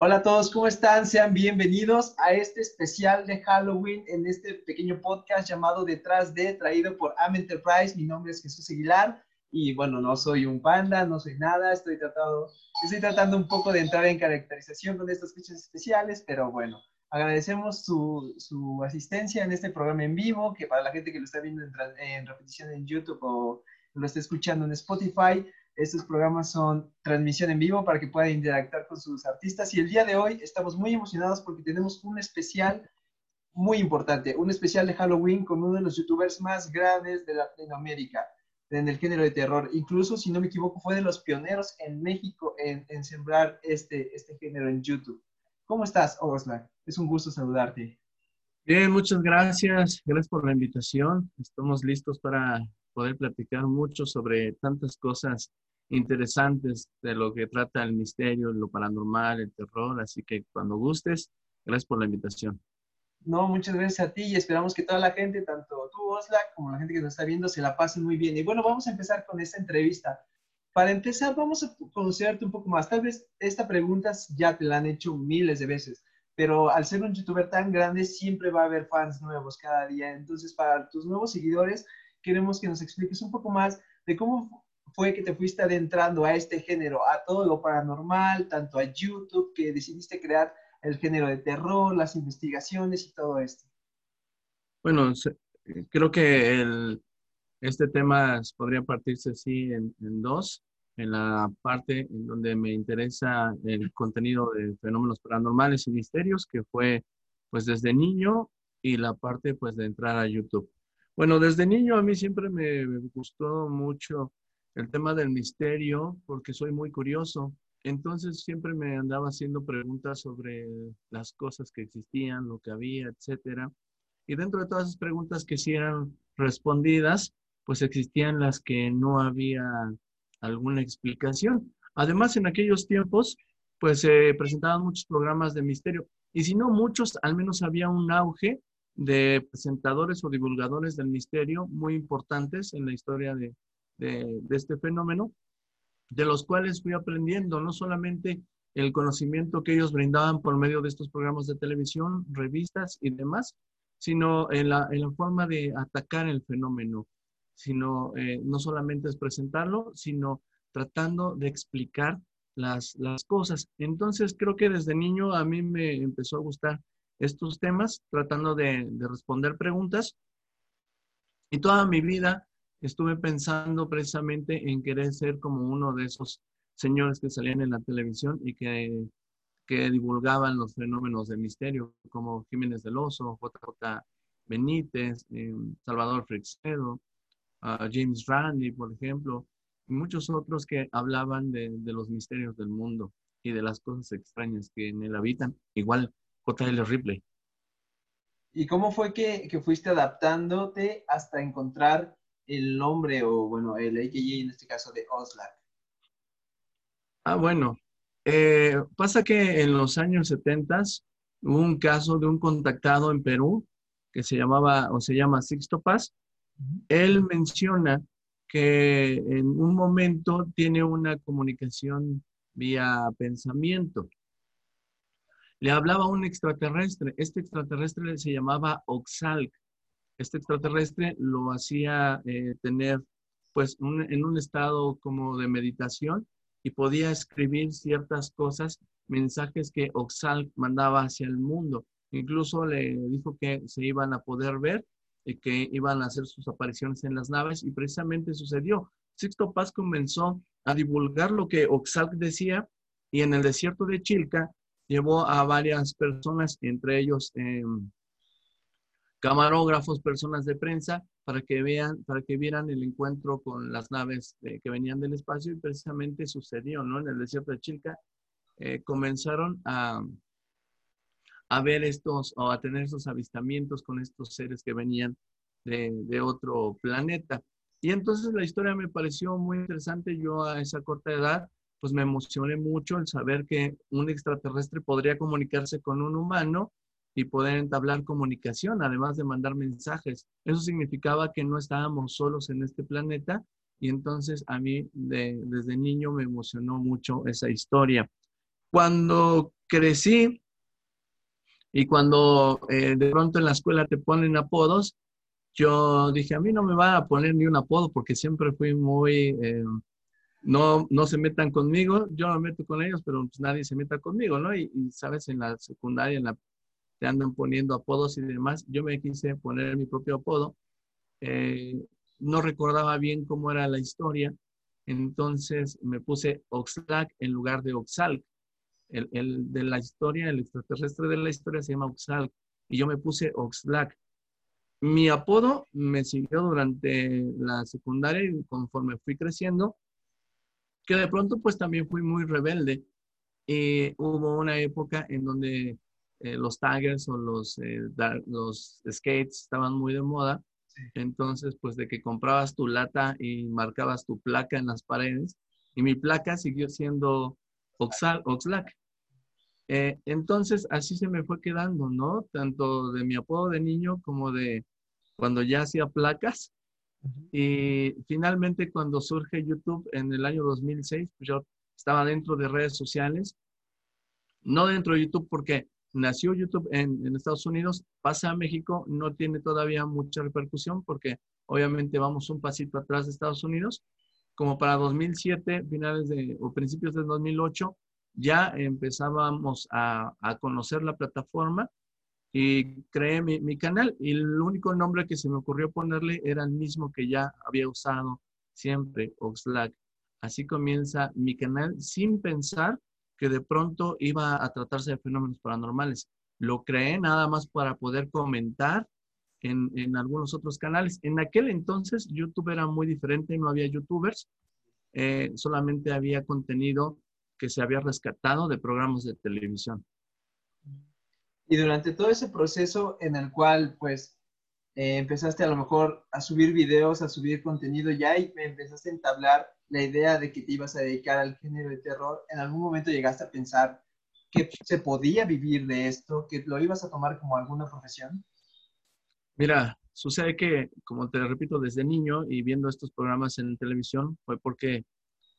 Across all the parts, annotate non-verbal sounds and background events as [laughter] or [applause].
Hola a todos, ¿cómo están? Sean bienvenidos a este especial de Halloween en este pequeño podcast llamado Detrás de, traído por Am Enterprise. Mi nombre es Jesús Aguilar y bueno, no soy un panda, no soy nada, estoy tratando, estoy tratando un poco de entrar en caracterización con estos fechas especiales, pero bueno, agradecemos su, su, asistencia en este programa en vivo, que para la gente que lo está viendo en, en repetición en YouTube o lo está escuchando en Spotify, estos programas son transmisión en vivo para que puedan interactuar con sus artistas. Y el día de hoy estamos muy emocionados porque tenemos un especial muy importante, un especial de Halloween con uno de los youtubers más grandes de Latinoamérica en el género de terror. Incluso, si no me equivoco, fue de los pioneros en México en, sembrar este, este género en YouTube. ¿Cómo estás, Oxlack? Es un gusto saludarte. Bien, muchas gracias. Gracias por la invitación. Estamos listos para poder platicar mucho sobre tantas cosas interesantes de lo que trata el misterio, lo paranormal, el terror. Así que cuando gustes, gracias por la invitación. No, muchas gracias a ti y esperamos que toda la gente, tanto tú, Osla, como la gente que nos está viendo, se la pase muy bien. Y bueno, vamos a empezar con esta entrevista. Para empezar, vamos a conocerte un poco más. Tal vez esta pregunta ya te la han hecho miles de veces, pero al ser un youtuber tan grande, siempre va a haber fans nuevos cada día. Entonces, para tus nuevos seguidores, queremos que nos expliques un poco más de cómo fue que te fuiste adentrando a este género, a todo lo paranormal, tanto a YouTube, que decidiste crear el género de terror, las investigaciones y todo esto? Bueno, creo que el, este tema podría partirse así en, en, dos. En la parte en donde me interesa el contenido de fenómenos paranormales y misterios, que fue pues desde niño, y la parte pues de entrar a YouTube. Bueno, desde niño a mí siempre me gustó mucho el tema del misterio porque soy muy curioso. Entonces siempre me andaba haciendo preguntas sobre las cosas que existían, lo que había, etcétera. Y dentro de todas esas preguntas que sí eran respondidas, pues existían las que no había alguna explicación. Además, en aquellos tiempos, pues se presentaban muchos programas de misterio. Y si no muchos, al menos había un auge de presentadores o divulgadores del misterio muy importantes en la historia de, de, este fenómeno, de los cuales fui aprendiendo no solamente el conocimiento que ellos brindaban por medio de estos programas de televisión, revistas y demás, sino en la, en la forma de atacar el fenómeno, sino eh, no solamente es presentarlo, sino tratando de explicar las, las cosas. Entonces creo que desde niño a mí me empezó a gustar estos temas, tratando de, de responder preguntas. Y toda mi vida estuve pensando precisamente en querer ser como uno de esos señores que salían en la televisión y que, que divulgaban los fenómenos de misterio, como Jiménez del Oso, JJ Benítez, eh, Salvador Freixedo, James Randi, por ejemplo, y muchos otros que hablaban de, de, los misterios del mundo y de las cosas extrañas que en él habitan, igual J.L. Ripley. ¿Y cómo fue que, que fuiste adaptándote hasta encontrar el nombre o, bueno, el AKG en este caso de Oslac? Ah, bueno. Eh, pasa que en los años 70 hubo un caso de un contactado en Perú que se llamaba o se llama Sixto Paz. Él menciona que en un momento tiene una comunicación vía pensamiento. Le hablaba a un extraterrestre. Este extraterrestre se llamaba Oxalc este extraterrestre lo hacía eh, tener pues en un estado como de meditación y podía escribir ciertas cosas, mensajes que Oxal mandaba hacia el mundo. Incluso le dijo que se iban a poder ver y que iban a hacer sus apariciones en las naves y precisamente sucedió. Sixto Paz comenzó a divulgar lo que Oxal decía y en el desierto de Chilca llevó a varias personas, entre ellos eh, camarógrafos, personas de prensa, para que vean, para que vieran el encuentro con las naves que venían del espacio y precisamente sucedió, ¿no? En el desierto de Chilca eh, comenzaron a, a ver estos o a tener esos avistamientos con estos seres que venían de, de otro planeta. Y entonces la historia me pareció muy interesante. Yo a esa corta edad, pues me emocioné mucho el saber que un extraterrestre podría comunicarse con un humano y poder entablar comunicación, además de mandar mensajes. Eso significaba que no estábamos solos en este planeta y entonces a mí desde niño me emocionó mucho esa historia. Cuando crecí y cuando eh, de pronto en la escuela te ponen apodos, yo dije, a mí no me van a poner ni un apodo porque siempre fui muy, eh, no, no se metan conmigo, yo me meto con ellos, pero pues nadie se meta conmigo, ¿no? Y, sabes, en la secundaria en la, te andan poniendo apodos y demás, yo me quise poner mi propio apodo. Eh, no recordaba bien cómo era la historia, entonces me puse Oxlack en lugar de Oxalc el, de la historia, el extraterrestre de la historia se llama Oxalc y yo me puse Oxlack. Mi apodo me siguió durante la secundaria y conforme fui creciendo, que de pronto pues también fui muy rebelde. Y hubo una época en donde eh, los taggers o los, eh, los skates estaban muy de moda. Entonces, pues de que comprabas tu lata y marcabas tu placa en las paredes. Y mi placa siguió siendo Oxlack. Eh, entonces, así se me fue quedando, ¿no? Tanto de mi apodo de niño como de cuando ya hacía placas. Y finalmente, cuando surge YouTube en el año 2006, pues yo estaba dentro de redes sociales. No dentro de YouTube porque nació YouTube en, Estados Unidos, pasa a México, no tiene todavía mucha repercusión porque obviamente vamos un pasito atrás de Estados Unidos como para 2007, finales de, o principios del 2008, ya empezábamos a, conocer la plataforma y creé mi, canal y el único nombre que se me ocurrió ponerle era el mismo que ya había usado siempre, Oxlack. Así comienza mi canal sin pensar que de pronto iba a tratarse de fenómenos paranormales. Lo creé nada más para poder comentar en, algunos otros canales. En aquel entonces YouTube era muy diferente, no había YouTubers, eh, solamente había contenido que se había rescatado de programas de televisión. Y durante todo ese proceso en el cual pues eh, empezaste a lo mejor a subir videos, a subir contenido ya y empezaste a entablar la idea de que te ibas a dedicar al género de terror, ¿en algún momento llegaste a pensar que se podía vivir de esto, que lo ibas a tomar como alguna profesión? Mira, sucede que, como te repito, desde niño y viendo estos programas en televisión, fue porque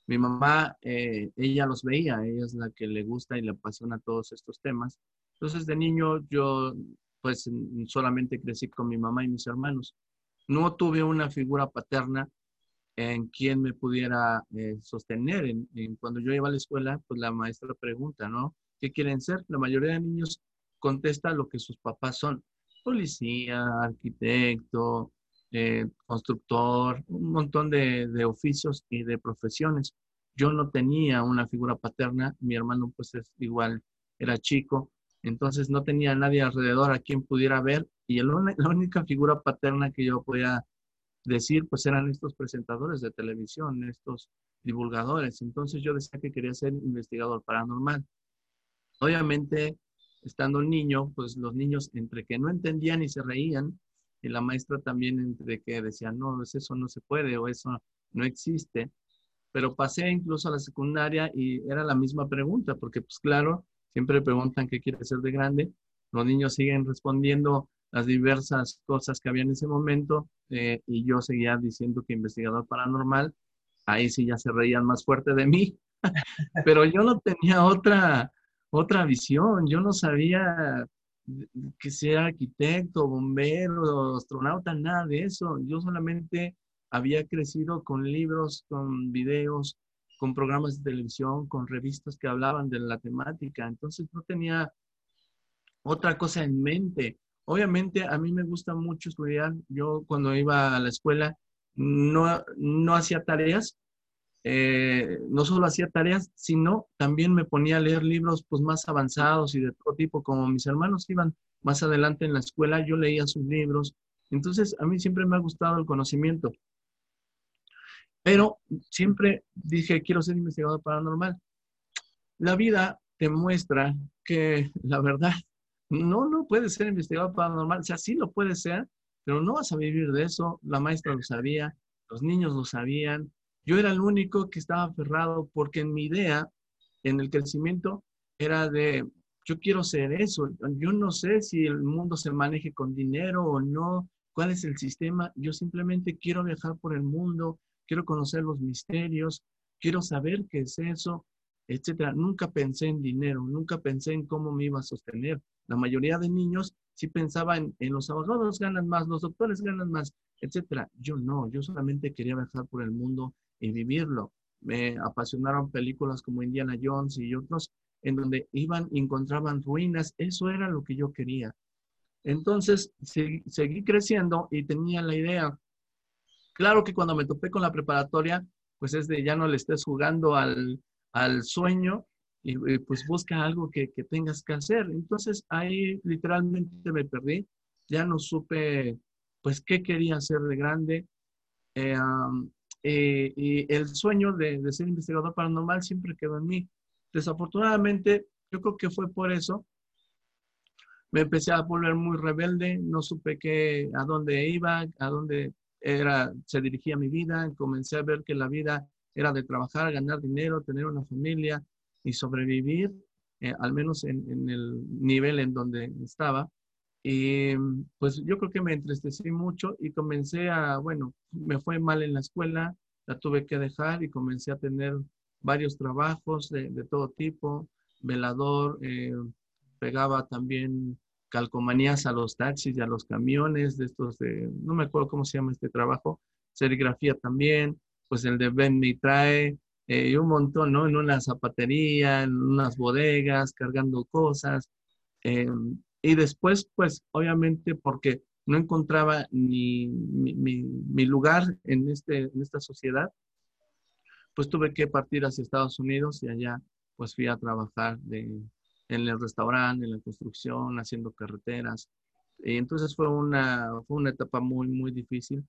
mi mamá, eh, ella los veía, ella es la que le gusta y le apasiona todos estos temas. Entonces, de niño yo, pues, solamente crecí con mi mamá y mis hermanos. No tuve una figura paterna en quien me pudiera eh, sostener. En, cuando yo iba a la escuela, pues la maestra pregunta, ¿no? ¿Qué quieren ser? La mayoría de niños contesta lo que sus papás son policía, arquitecto, eh, constructor, un montón de, oficios y de profesiones. Yo no tenía una figura paterna, mi hermano pues es igual, era chico, entonces no tenía nadie alrededor a quien pudiera ver y la única figura paterna que yo podía decir pues eran estos presentadores de televisión, estos divulgadores. Entonces yo decía que quería ser investigador paranormal. Obviamente estando niño, pues los niños entre que no entendían y se reían, y la maestra también entre que decía, no, eso no se puede o eso no existe. Pero pasé incluso a la secundaria y era la misma pregunta, porque pues claro, siempre preguntan qué quiere ser de grande. Los niños siguen respondiendo las diversas cosas que había en ese momento eh, y yo seguía diciendo que investigador paranormal. Ahí sí ya se reían más fuerte de mí, [laughs] pero yo no tenía otra, otra visión. Yo no sabía que sea arquitecto, bombero, astronauta, nada de eso. Yo solamente había crecido con libros, con videos, con programas de televisión, con revistas que hablaban de la temática. Entonces no tenía otra cosa en mente. Obviamente a mí me gusta mucho estudiar. Yo cuando iba a la escuela no, no hacía tareas, eh, no solo hacía tareas, sino también me ponía a leer libros pues, más avanzados y de todo tipo, como mis hermanos iban más adelante en la escuela, yo leía sus libros. Entonces, a mí siempre me ha gustado el conocimiento. Pero siempre dije, quiero ser investigador paranormal. La vida te muestra que la verdad, no, no puedes ser investigador paranormal. O sea, sí lo puede ser, pero no vas a vivir de eso. La maestra lo sabía, los niños lo sabían, yo era el único que estaba aferrado porque en mi idea, en el crecimiento, era de, yo quiero ser eso. Yo no sé si el mundo se maneje con dinero o no, cuál es el sistema. Yo simplemente quiero viajar por el mundo, quiero conocer los misterios, quiero saber qué es eso. etcétera. Nunca pensé en dinero, nunca pensé en cómo me iba a sostener. La mayoría de niños sí pensaba en, los abogados ganan más, los doctores ganan más, etcétera. Yo no, yo solamente quería viajar por el mundo y vivirlo. Me apasionaron películas como Indiana Jones y otros en donde iban y encontraban ruinas. Eso era lo que yo quería. Entonces, seguí creciendo y tenía la idea. Claro que cuando me topé con la preparatoria, pues es de ya no le estés jugando al, al sueño y, pues busca algo que, que, tengas que hacer. Entonces ahí literalmente me perdí, ya no supe pues qué quería hacer de grande. Eh, eh, y el sueño de, de, ser investigador paranormal siempre quedó en mí. Desafortunadamente, yo creo que fue por eso. Me empecé a volver muy rebelde, no supe qué, a dónde iba, a dónde era, se dirigía mi vida, comencé a ver que la vida era de trabajar, ganar dinero, tener una familia y sobrevivir, eh, al menos en, el nivel en donde estaba. Y pues yo creo que me entristecí mucho y comencé a, bueno, me fue mal en la escuela, la tuve que dejar y comencé a tener varios trabajos de, todo tipo, velador, eh, pegaba también calcomanías a los taxis y a los camiones de estos no me acuerdo cómo se llama este trabajo, serigrafía también, pues el de Ben me trae, eh, y un montón, ¿no? En una zapatería, en unas bodegas, cargando cosas. Eh, y después, pues, obviamente, porque no encontraba ni mi, mi, lugar en, este, en esta sociedad, pues tuve que partir hacia Estados Unidos y allá, pues, fui a trabajar de, en el restaurante, en la construcción, haciendo carreteras. Y entonces fue una, fue una etapa muy, muy difícil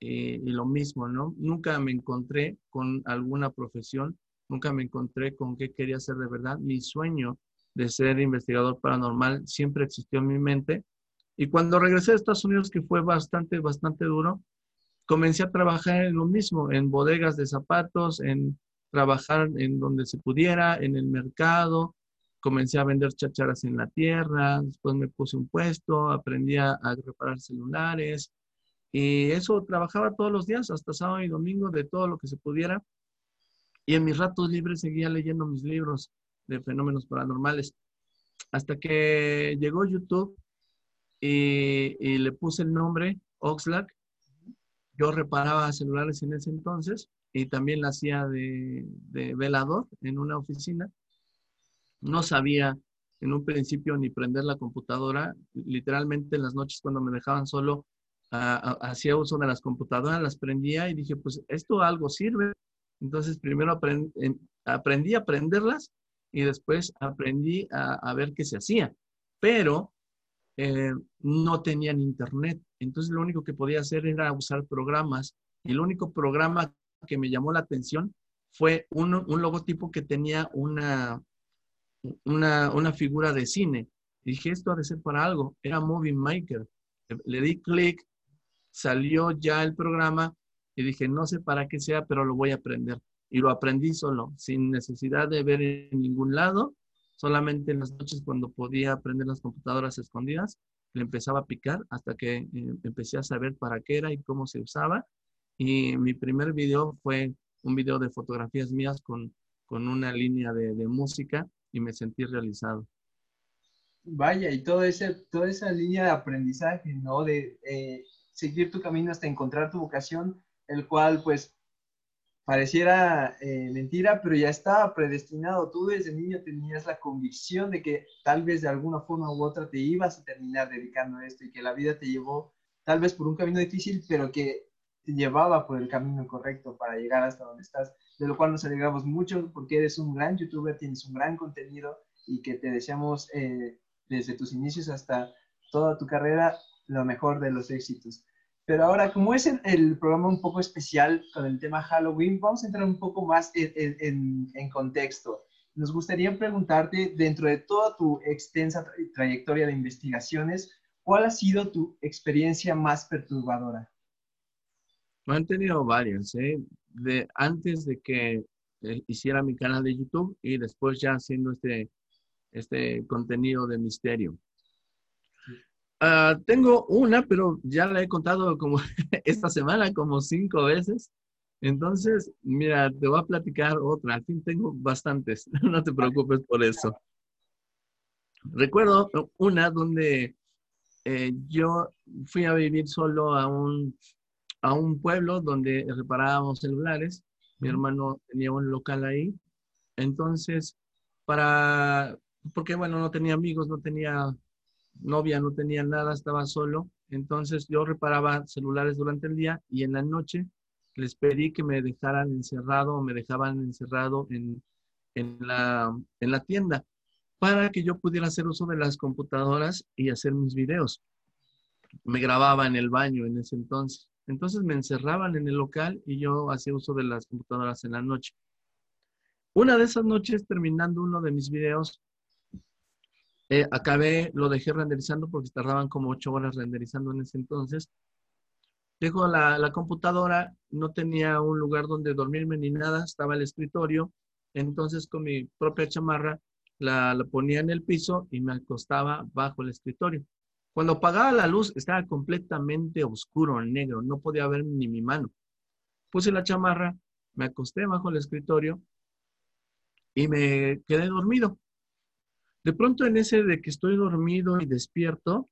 eh, y lo mismo, ¿no? Nunca me encontré con alguna profesión, nunca me encontré con qué quería hacer de verdad. Mi sueño de ser investigador paranormal siempre existió en mi mente. Y cuando regresé a Estados Unidos, que fue bastante, bastante duro, comencé a trabajar en lo mismo, en bodegas de zapatos, en trabajar en donde se pudiera, en el mercado. Comencé a vender chacharas en la tierra, después me puse un puesto, aprendí a reparar celulares, y eso trabajaba todos los días, hasta sábado y domingo, de todo lo que se pudiera. Y en mis ratos libres seguía leyendo mis libros de fenómenos paranormales. Hasta que llegó YouTube y, le puse el nombre Oxlack. Yo reparaba celulares en ese entonces y también la hacía de, de velador en una oficina. No sabía en un principio ni prender la computadora. Literalmente en las noches cuando me dejaban solo hacía uso de las computadoras, las prendía y dije, pues esto algo sirve. Entonces primero aprendí, a aprenderlas y después aprendí a, ver qué se hacía. Pero eh, no tenían internet. Entonces lo único que podía hacer era usar programas. Y el único programa que me llamó la atención fue un, logotipo que tenía una, una, figura de cine. dije, esto ha de ser para algo. Era Movie Maker. Le di clic salió ya el programa y dije, no sé para qué sea, pero lo voy a aprender. Y lo aprendí solo, sin necesidad de ver en ningún lado, solamente en las noches cuando podía aprender las computadoras escondidas, le empezaba a picar hasta que eh, empecé a saber para qué era y cómo se usaba. Y mi primer video fue un video de fotografías mías con, con una línea de, música y me sentí realizado. Vaya, y todo ese, toda esa línea de aprendizaje, ¿no? De, eh, seguir tu camino hasta encontrar tu vocación, el cual pues pareciera eh, mentira, pero ya estaba predestinado. Tú desde niño tenías la convicción de que tal vez de alguna forma u otra te ibas a terminar dedicando a esto y que la vida te llevó tal vez por un camino difícil, pero que te llevaba por el camino correcto para llegar hasta donde estás, de lo cual nos alegramos mucho porque eres un gran youtuber, tienes un gran contenido y que te deseamos eh, desde tus inicios hasta toda tu carrera lo mejor de los éxitos. Pero ahora, como es el, programa un poco especial con el tema Halloween, vamos a entrar un poco más en, contexto. Nos gustaría preguntarte, dentro de toda tu extensa trayectoria de investigaciones, ¿cuál ha sido tu experiencia más perturbadora? Me han tenido varias, ¿eh? De, antes de que eh, hiciera mi canal de YouTube y después ya haciendo este, este contenido de misterio. Ah, tengo una, pero ya la he contado como [laughs] esta semana como cinco veces. Entonces, mira, te voy a platicar otra. Al fin tengo bastantes. [laughs] No te preocupes por eso. Recuerdo una donde eh, yo fui a vivir solo a un, a un pueblo donde reparábamos celulares. Mi hermano tenía un local ahí. Entonces, para, porque bueno, no tenía amigos, no tenía novia, no tenía nada, estaba solo. Entonces yo reparaba celulares durante el día y en la noche les pedí que me dejaran encerrado o me dejaban encerrado en, la, en la tienda para que yo pudiera hacer uso de las computadoras y hacer mis videos. Me grababa en el baño en ese entonces. Entonces me encerraban en el local y yo hacía uso de las computadoras en la noche. Una de esas noches, terminando uno de mis videos, eh, acabé, lo dejé renderizando porque tardaban como ocho horas renderizando en ese entonces. Dejo la, la computadora, no tenía un lugar donde dormirme ni nada, estaba el escritorio. Entonces con mi propia chamarra la, la, ponía en el piso y me acostaba bajo el escritorio. Cuando apagaba la luz estaba completamente oscuro, negro, no podía ver ni mi mano. Puse la chamarra, me acosté bajo el escritorio y me quedé dormido. De pronto en ese de que estoy dormido y despierto,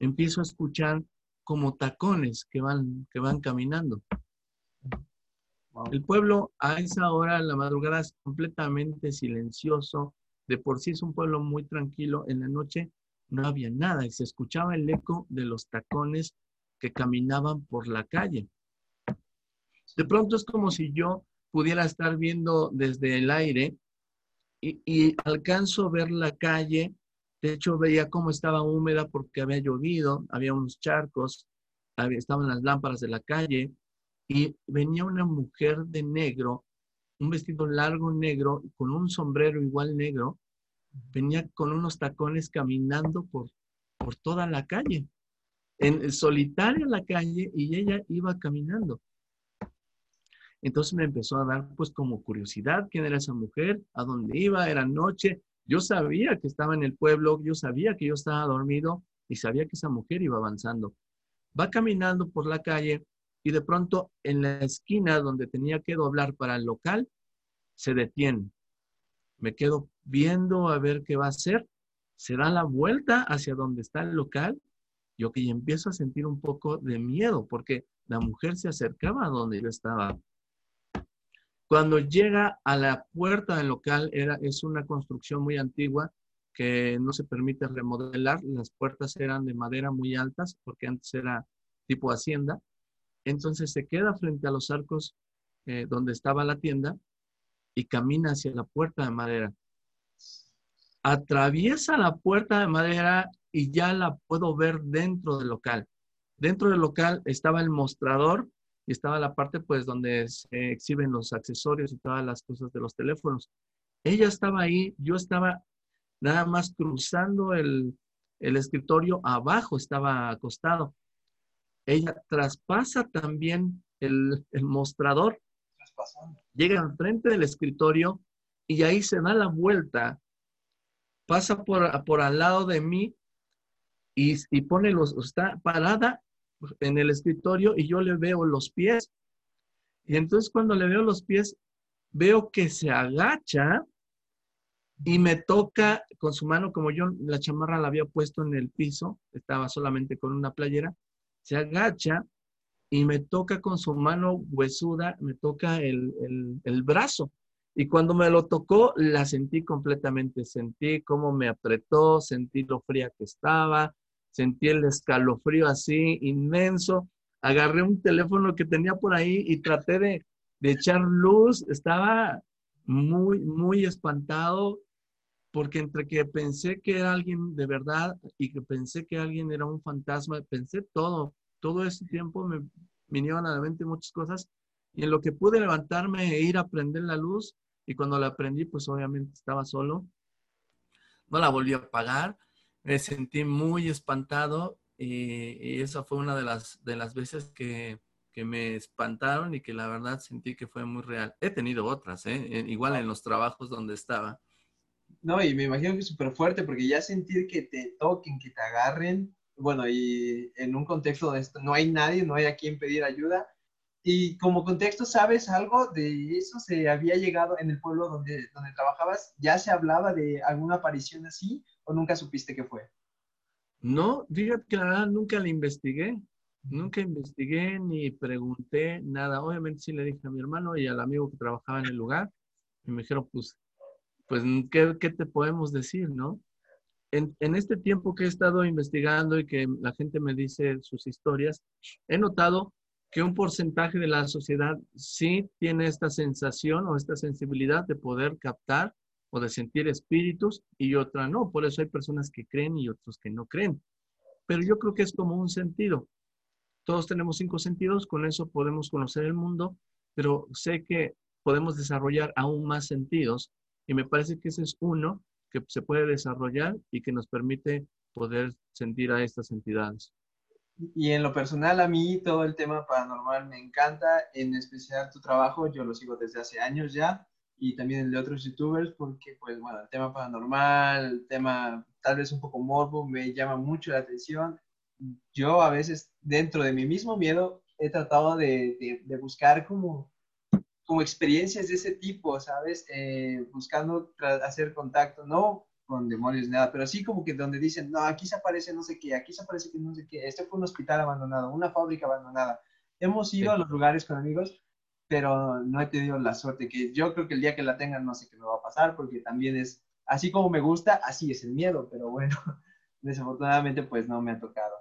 empiezo a escuchar como tacones que van, que van caminando. El pueblo a esa hora, la madrugada, es completamente silencioso. De por sí es un pueblo muy tranquilo. En la noche no había nada y se escuchaba el eco de los tacones que caminaban por la calle. De pronto es como si yo pudiera estar viendo desde el aire y, alcanzo a ver la calle. De hecho, veía cómo estaba húmeda porque había llovido, había unos charcos, estaban las lámparas de la calle y venía una mujer de negro, un vestido largo negro, con un sombrero igual negro, venía con unos tacones caminando por, por toda la calle, en solitaria la calle y ella iba caminando. Entonces me empezó a dar pues como curiosidad quién era esa mujer, a dónde iba, era noche. Yo sabía que estaba en el pueblo, yo sabía que yo estaba dormido y sabía que esa mujer iba avanzando. Va caminando por la calle y de pronto en la esquina donde tenía que doblar para el local, se detiene. Me quedo viendo a ver qué va a hacer. Se da la vuelta hacia donde está el local. Yo que empiezo a sentir un poco de miedo porque la mujer se acercaba a donde yo estaba. Cuando llega a la puerta del local, era, es una construcción muy antigua que no se permite remodelar. Las puertas eran de madera muy altas porque antes era tipo hacienda. Entonces se queda frente a los arcos eh, donde estaba la tienda y camina hacia la puerta de madera. Atraviesa la puerta de madera y ya la puedo ver dentro del local. Dentro del local estaba el mostrador y estaba la parte pues donde se exhiben los accesorios y todas las cosas de los teléfonos. Ella estaba ahí, yo estaba nada más cruzando el, escritorio, abajo estaba acostado. Ella traspasa también el, mostrador, llega al frente del escritorio y ahí se da la vuelta, pasa por, por al lado de mí y, y pone los, está parada en el escritorio y yo le veo los pies. Y entonces cuando le veo los pies, veo que se agacha y me toca con su mano, como yo la chamarra la había puesto en el piso, estaba solamente con una playera, se agacha y me toca con su mano huesuda, me toca el, el, brazo. Y cuando me lo tocó, la sentí completamente. Sentí cómo me apretó, sentí lo fría que estaba, sentí el escalofrío así inmenso. Agarré un teléfono que tenía por ahí y traté de, echar luz. Estaba muy, muy espantado porque entre que pensé que era alguien de verdad y que pensé que alguien era un fantasma, pensé todo. Todo ese tiempo me vinieron a la mente muchas cosas y en lo que pude levantarme e ir a prender la luz y cuando la prendí, pues obviamente estaba solo. No la volví a apagar me sentí muy espantado y, esa fue una de las, de las veces que, que, me espantaron y que la verdad sentí que fue muy real. He tenido otras, ¿eh? igual en los trabajos donde estaba. No, y me imagino que es súper fuerte porque ya sentir que te toquen, que te agarren, bueno, y en un contexto de esto no hay nadie, no hay a quien pedir ayuda, Y como contexto, ¿sabes algo de eso? ¿Se había llegado en el pueblo donde, donde trabajabas? ¿Ya se hablaba de alguna aparición así o nunca supiste qué fue? No, fíjate que la verdad nunca la investigué. Nunca investigué ni pregunté nada. Obviamente sí le dije a mi hermano y al amigo que trabajaba en el lugar. Y me dijeron, pues, pues, ¿qué, qué te podemos decir, no? En, en, este tiempo que he estado investigando y que la gente me dice sus historias, he notado que un porcentaje de la sociedad sí tiene esta sensación o esta sensibilidad de poder captar o de sentir espíritus y otra no. Por eso hay personas que creen y otros que no creen. Pero yo creo que es como un sentido. Todos tenemos cinco sentidos, con eso podemos conocer el mundo, pero sé que podemos desarrollar aún más sentidos y me parece que ese es uno que se puede desarrollar y que nos permite poder sentir a estas entidades. Y en lo personal, a mí todo el tema paranormal me encanta, en especial tu trabajo, yo lo sigo desde hace años ya, y también el de otros youtubers, porque, pues, bueno, el tema paranormal, el tema tal vez un poco morbo, me llama mucho la atención. Yo a veces, dentro de mi mismo miedo, he tratado de, de, buscar como, como experiencias de ese tipo, ¿sabes? Eh, buscando hacer contacto, no con demonios, nada, pero sí como que donde dicen, no, aquí se aparece no sé qué, aquí se aparece que no sé qué, este fue un hospital abandonado, una fábrica abandonada. Hemos ido a los lugares con amigos, pero no he tenido la suerte, que yo creo que el día que la tengan no sé qué me va a pasar, porque también es, así como me gusta, así es el miedo, pero bueno, [laughs] desafortunadamente pues no me ha tocado.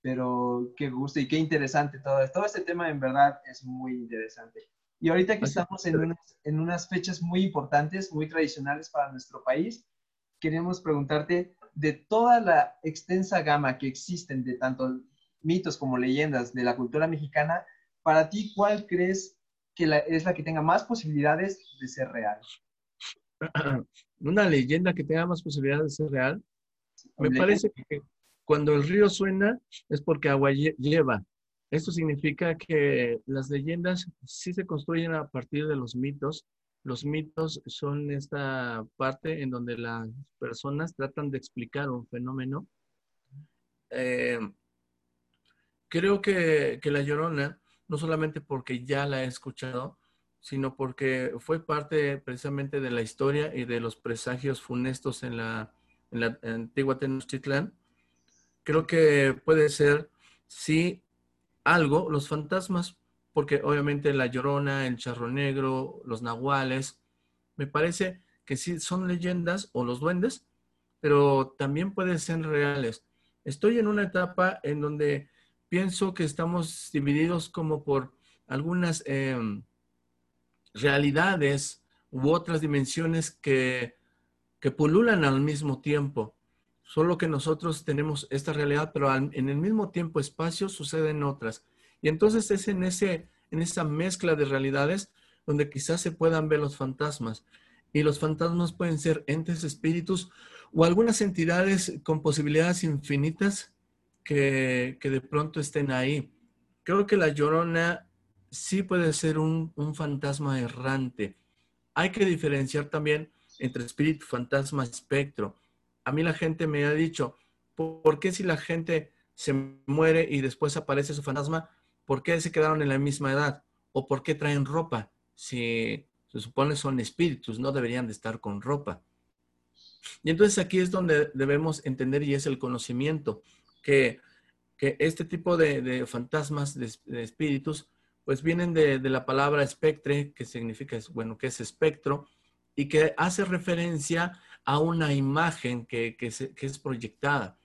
Pero qué gusto y qué interesante todo esto. Todo este tema en verdad es muy interesante. Y ahorita que estamos en unas, en unas fechas muy importantes, muy tradicionales para nuestro país, queríamos preguntarte de toda la extensa gama que existen de tanto mitos como leyendas de la cultura mexicana, para ti, ¿cuál crees que es la que tenga más posibilidades de ser real? [clears throat] Una leyenda que tenga más posibilidades de ser real. Me parece que cuando el río suena es porque agua lleva. Esto significa que las leyendas sí se construyen a partir de los mitos los mitos son esta parte en donde las personas tratan de explicar un fenómeno. Eh, creo que, La Llorona, no solamente porque ya la he escuchado, sino porque fue parte precisamente de la historia y de los presagios funestos en la, en la antigua Tenochtitlán. Creo que puede ser, sí, algo, los fantasmas porque obviamente la llorona, el charro negro, los nahuales, me parece que sí son leyendas o los duendes, pero también pueden ser reales. Estoy en una etapa en donde pienso que estamos divididos como por algunas em, realidades u otras dimensiones que, que pululan al mismo tiempo. Solo que nosotros tenemos esta realidad, pero en el mismo tiempo, espacio, suceden otras. Y entonces es en, ese, en esa mezcla de realidades donde quizás se puedan ver los fantasmas. Y los fantasmas pueden ser entes, espíritus o algunas entidades con posibilidades infinitas que, de pronto estén ahí. Creo que la llorona sí puede ser un, un fantasma errante. Hay que diferenciar también entre espíritu, fantasma, espectro. A mí la gente me ha dicho, ¿por qué si la gente se muere y después aparece su fantasma, ¿por qué se quedaron en la misma edad? ¿O por qué traen ropa? Si se supone son espíritus, no deberían de estar con ropa. Y entonces aquí es donde debemos entender y es el conocimiento, que, este tipo de, fantasmas, de, espíritus, pues vienen de, la palabra espectre, que significa, bueno, que es espectro, y que hace referencia a una imagen que, que es proyectada.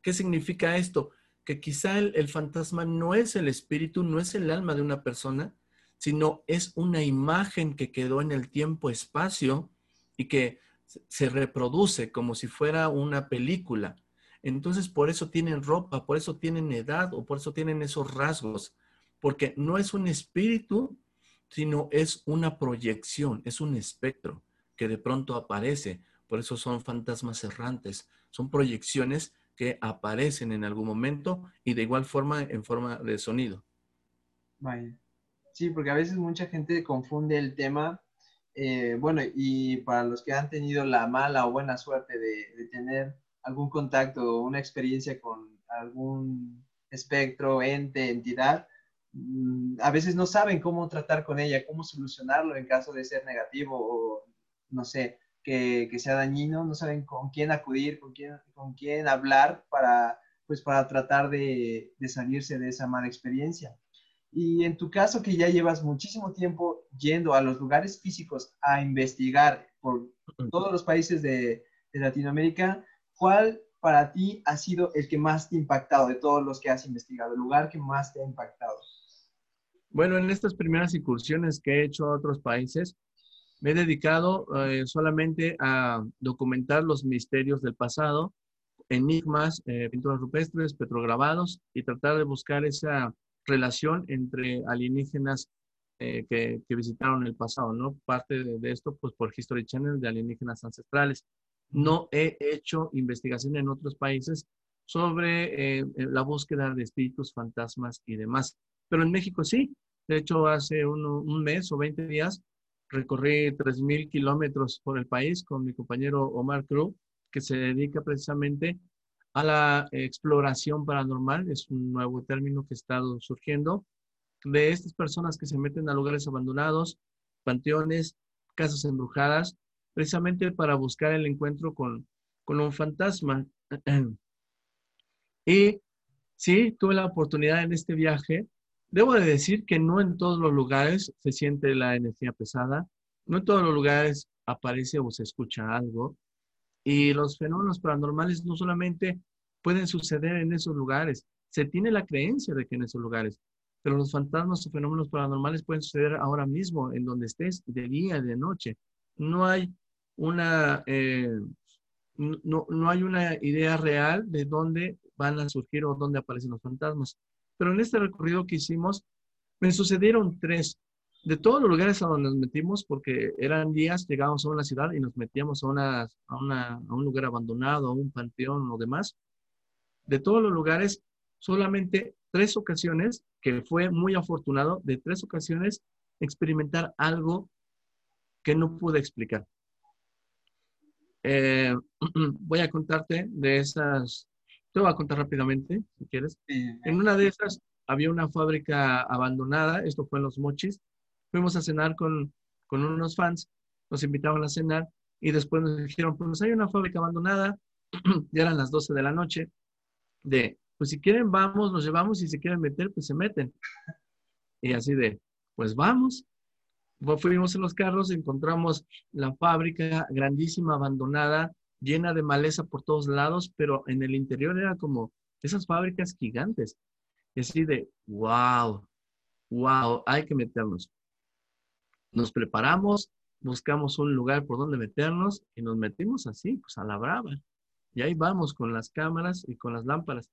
¿Qué significa esto? Que quizá el, fantasma no es el espíritu, no es el alma de una persona, sino es una imagen que quedó en el tiempo-espacio y que se reproduce como si fuera una película. Entonces, por eso tienen ropa, por eso tienen edad o por eso tienen esos rasgos, porque no es un espíritu, sino es una proyección, es un espectro que de pronto aparece. Por eso son fantasmas errantes, son proyecciones que aparecen en algún momento y de igual forma en forma de sonido. Vaya. Sí, porque a veces mucha gente confunde el tema. Eh, bueno, y para los que han tenido la mala o buena suerte de, tener algún contacto o una experiencia con algún espectro, ente, entidad, mm, a veces no saben cómo tratar con ella, cómo solucionarlo en caso de ser negativo o, no sé, que, que sea dañino, no saben con quién acudir, con quién, con quién hablar para, pues, para tratar de, de salirse de esa mala experiencia. Y en tu caso, que ya llevas muchísimo tiempo yendo a los lugares físicos a investigar por todos los países de, de Latinoamérica, ¿cuál para ti ha sido el que más te ha impactado de todos los que has investigado? ¿El lugar que más te ha impactado? Bueno, en estas primeras incursiones que he hecho a otros países, me he dedicado eh, solamente a documentar los misterios del pasado, enigmas, eh, pinturas rupestres, petrograbados y tratar de buscar esa relación entre alienígenas eh, que, que, visitaron el pasado, ¿no? Parte de, de, esto, pues por History Channel de alienígenas ancestrales. No he hecho investigación en otros países sobre eh, la búsqueda de espíritus, fantasmas y demás. Pero en México sí. De hecho, hace un mes o 20 días recorrí 3.000 kilómetros por el país con mi compañero Omar Cruz, que se dedica precisamente a la exploración paranormal, es un nuevo término que estado surgiendo, de estas personas que se meten a lugares abandonados, panteones, casas embrujadas, precisamente para buscar el encuentro con, con un fantasma. [clears throat] y sí, tuve la oportunidad en este viaje. Debo de decir que no en todos los lugares se siente la energía pesada, no en todos los lugares aparece o se escucha algo, y los fenómenos paranormales no solamente pueden suceder en esos lugares, se tiene la creencia de que en esos lugares, pero los fantasmas o fenómenos paranormales pueden suceder ahora mismo, en donde estés, de día, de noche. No hay una, eh, no, no hay una idea real de dónde van a surgir o dónde aparecen los fantasmas. Pero en este recorrido que hicimos, me sucedieron tres de todos los lugares a donde nos metimos, porque eran días, llegábamos a una ciudad y nos metíamos a, una, a, una, a un lugar abandonado, a un panteón o demás. De todos los lugares, solamente tres ocasiones, que fue muy afortunado, de tres ocasiones, experimentar algo que no pude explicar. Eh, [clears throat] voy a contarte de esas, te voy a contar rápidamente, si quieres. En una de esas había una fábrica abandonada, esto fue en Los Mochis, fuimos a cenar con, con unos fans, nos invitaron a cenar y después nos dijeron, pues hay una fábrica abandonada, [clears throat] ya eran las 12 de la noche, de, pues si quieren vamos, nos llevamos y si quieren meter, pues se meten. Y así de, pues vamos. Fuimos en los carros, encontramos la fábrica grandísima, abandonada, llena de maleza por todos lados, pero en el interior era como esas fábricas gigantes. Así de, wow, wow, hay que meternos. Nos preparamos, buscamos un lugar por donde meternos y nos metimos así, pues a la brava. Y ahí vamos con las cámaras y con las lámparas.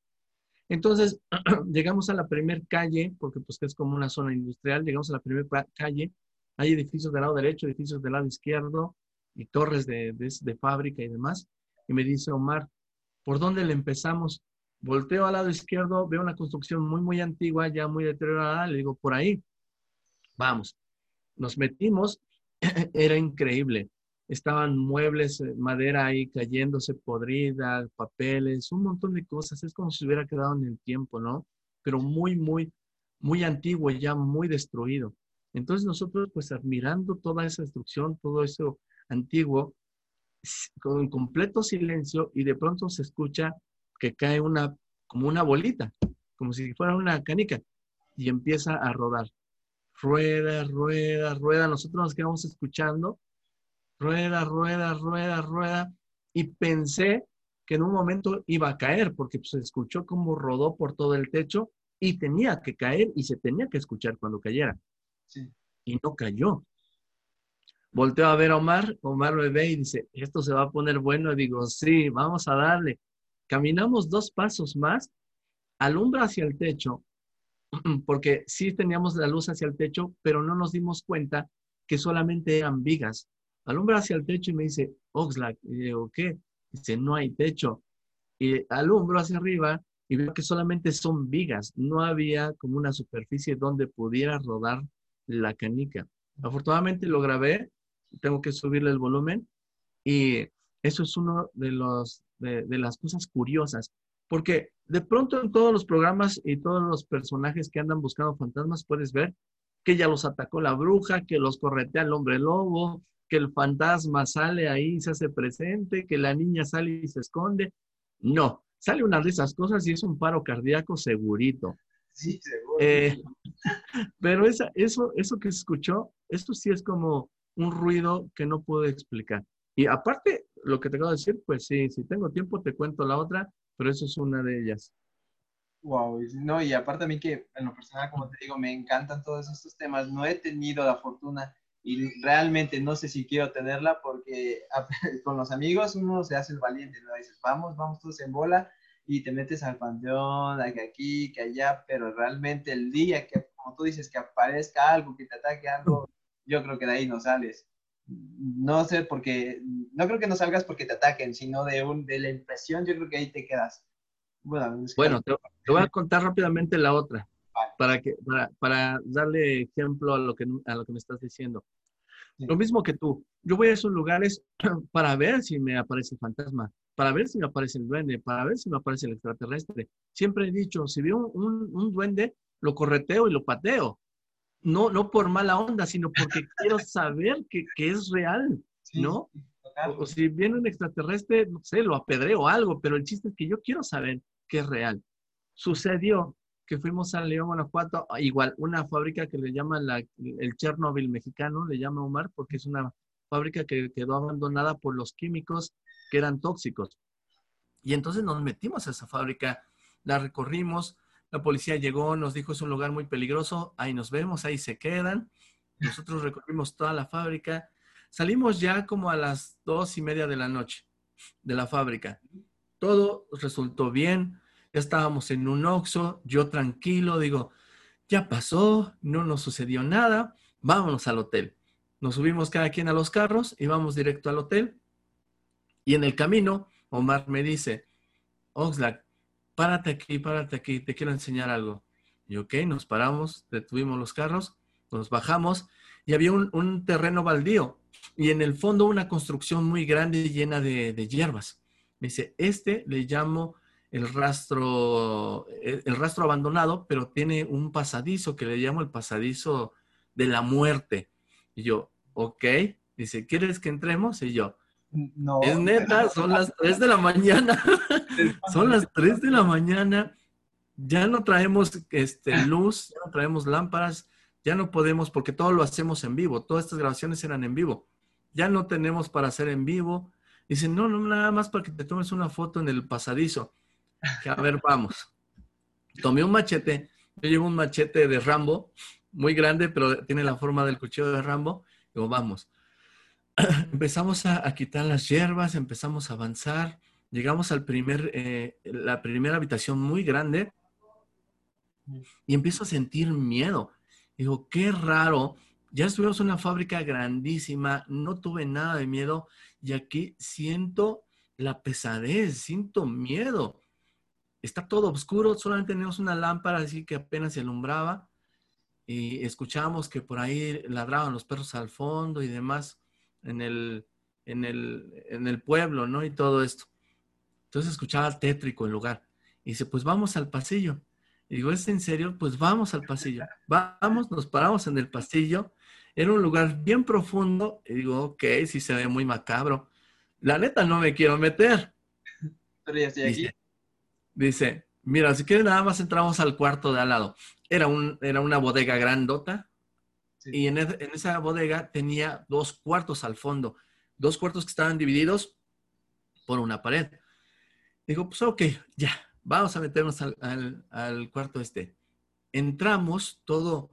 Entonces, [clears throat] llegamos a la primera calle, porque pues es como una zona industrial, llegamos a la primera calle, hay edificios del lado derecho, edificios del lado izquierdo y torres de, de, fábrica y demás. Y me dice Omar, ¿por dónde le empezamos? Volteo al lado izquierdo, veo una construcción muy, muy antigua, ya muy deteriorada, le digo, por ahí, vamos nos metimos, [clears throat] era increíble. Estaban muebles, eh, madera ahí cayéndose, podrida, papeles, un montón de cosas. Es como si hubiera quedado en el tiempo, ¿no? Pero muy, muy, muy antiguo, ya muy destruido. Entonces nosotros, pues admirando toda esa destrucción, todo eso antiguo, con completo silencio y de pronto se escucha que cae una, como una bolita, como si fuera una canica y empieza a rodar rueda, rueda, rueda. Nosotros nos quedamos escuchando, rueda, rueda, rueda, rueda. Y pensé que en un momento iba a caer, porque pues, se escuchó como rodó por todo el techo y tenía que caer y se tenía que escuchar cuando cayera. Sí. Y no cayó. Volteo a ver a Omar, Omar me ve y dice, esto se va a poner bueno. Y digo, sí, vamos a darle. Caminamos dos pasos más, alumbra hacia el techo [clears throat] porque sí teníamos la luz hacia el techo, pero no nos dimos cuenta que solamente eran vigas. Alumbra hacia el techo y me dice, Oxlack, y digo, ¿qué? Dice, no hay techo. Y alumbro hacia arriba y veo que solamente son vigas, no había como una superficie donde pudiera rodar la canica. Afortunadamente lo grabé, tengo que subirle el volumen y eso es uno de, los, de, de las cosas curiosas, Porque de pronto en todos los programas y todos los personajes que andan buscando fantasmas puedes ver que ya los atacó la bruja, que los corretea el hombre lobo, que el fantasma sale ahí y se hace presente, que la niña sale y se esconde. No, sale una de esas cosas y es un paro cardíaco segurito. Sí, seguro. Eh, [laughs] pero esa, eso, eso que se escuchó, esto sí es como un ruido que no puedo explicar. Y aparte, lo que te acabo de decir, pues sí, si tengo tiempo te cuento la otra, pero eso es una de ellas. Wow, no, y aparte a mí que en lo personal, como te digo, me encantan todos estos temas. No he tenido la fortuna y realmente no sé si quiero tenerla porque [laughs] con los amigos uno se hace el valiente, ¿no? Dices, vamos, vamos todos en bola y te metes al panteón, que aquí, que allá, pero realmente el día que, como tú dices, que aparezca algo, que te ataque algo, yo creo que de ahí no sales. No sé, porque, no creo que no salgas porque te ataquen, sino de, un, de la impresión, yo creo que ahí te quedas. Bueno, bueno te, voy a contar rápidamente la otra, para, que, para, para, darle ejemplo a lo que, a lo que me estás diciendo. Lo mismo que tú, yo voy a esos lugares [clears throat] para ver si me aparece el fantasma, para ver si me aparece el duende, para ver si me aparece el extraterrestre. Siempre he dicho, si veo un, un, duende, lo correteo y lo pateo. No, no por mala onda, sino porque [laughs] quiero saber que, que es real, ¿no? o, si viene un extraterrestre, no sé, lo apedreo o algo, pero el chiste es que yo quiero saber que es real. Sucedió que fuimos a León, Guanajuato, igual, una fábrica que le llaman la, el Chernobyl mexicano, le llama Omar, porque es una fábrica que quedó abandonada por los químicos que eran tóxicos. Y entonces nos metimos a esa fábrica, la recorrimos, la policía llegó, nos dijo es un lugar muy peligroso, ahí nos vemos, ahí se quedan. Nosotros recorrimos toda la fábrica, salimos ya como a las dos y media de la noche de la fábrica. Todo resultó bien, ya estábamos en un oxo, yo tranquilo, digo, ya pasó, no nos sucedió nada, vámonos al hotel. Nos subimos cada quien a los carros y vamos directo al hotel. Y en el camino, Omar me dice, Oxlack, párate aquí, párate aquí, te quiero enseñar algo. Y ok, nos paramos, detuvimos los carros, nos bajamos y había un, terreno baldío y en el fondo una construcción muy grande llena de, de hierbas. Me dice, este le llamo el rastro, el rastro abandonado, pero tiene un pasadizo que le llamo el pasadizo de la muerte. Y yo, ok, dice, ¿quieres que entremos? Y yo, no. Es neta, son las 3 de la mañana. [laughs] son las 3 de la mañana. Ya no traemos este, luz, ya no traemos lámparas, ya no podemos, porque todo lo hacemos en vivo. Todas estas grabaciones eran en vivo. Ya no tenemos para hacer en vivo. Dicen, no, no, nada más para que te tomes una foto en el pasadizo a ver, vamos. Tomé un machete, yo llevo un machete de Rambo, muy grande, pero tiene la forma del cuchillo de Rambo. Digo, vamos. [clears throat] empezamos a, quitar las hierbas, empezamos a avanzar, llegamos al primer, eh, la primera habitación muy grande y empiezo a sentir miedo. Digo, qué raro. Ya estuvimos en una fábrica grandísima, no tuve nada de miedo y aquí siento la pesadez, siento miedo está todo oscuro, solamente tenemos una lámpara así que apenas se alumbraba y escuchábamos que por ahí ladraban los perros al fondo y demás en el, en el, en el pueblo, ¿no? Y todo esto. Entonces escuchaba tétrico el lugar. Y dice, pues vamos al pasillo. Y digo, ¿es en serio? Pues vamos al pasillo. [laughs] Vamos, nos paramos en el pasillo. Era un lugar bien profundo. Y digo, ok, sí se ve muy macabro. La neta no me quiero meter. Pero ya estoy aquí. Dice, mira, si quieres nada más entramos al cuarto de al lado. Era, un, era una bodega grandota y en, esa bodega tenía dos cuartos al fondo, dos cuartos que estaban divididos por una pared. Digo, pues ok, ya, vamos a meternos al, al, al cuarto este. Entramos todo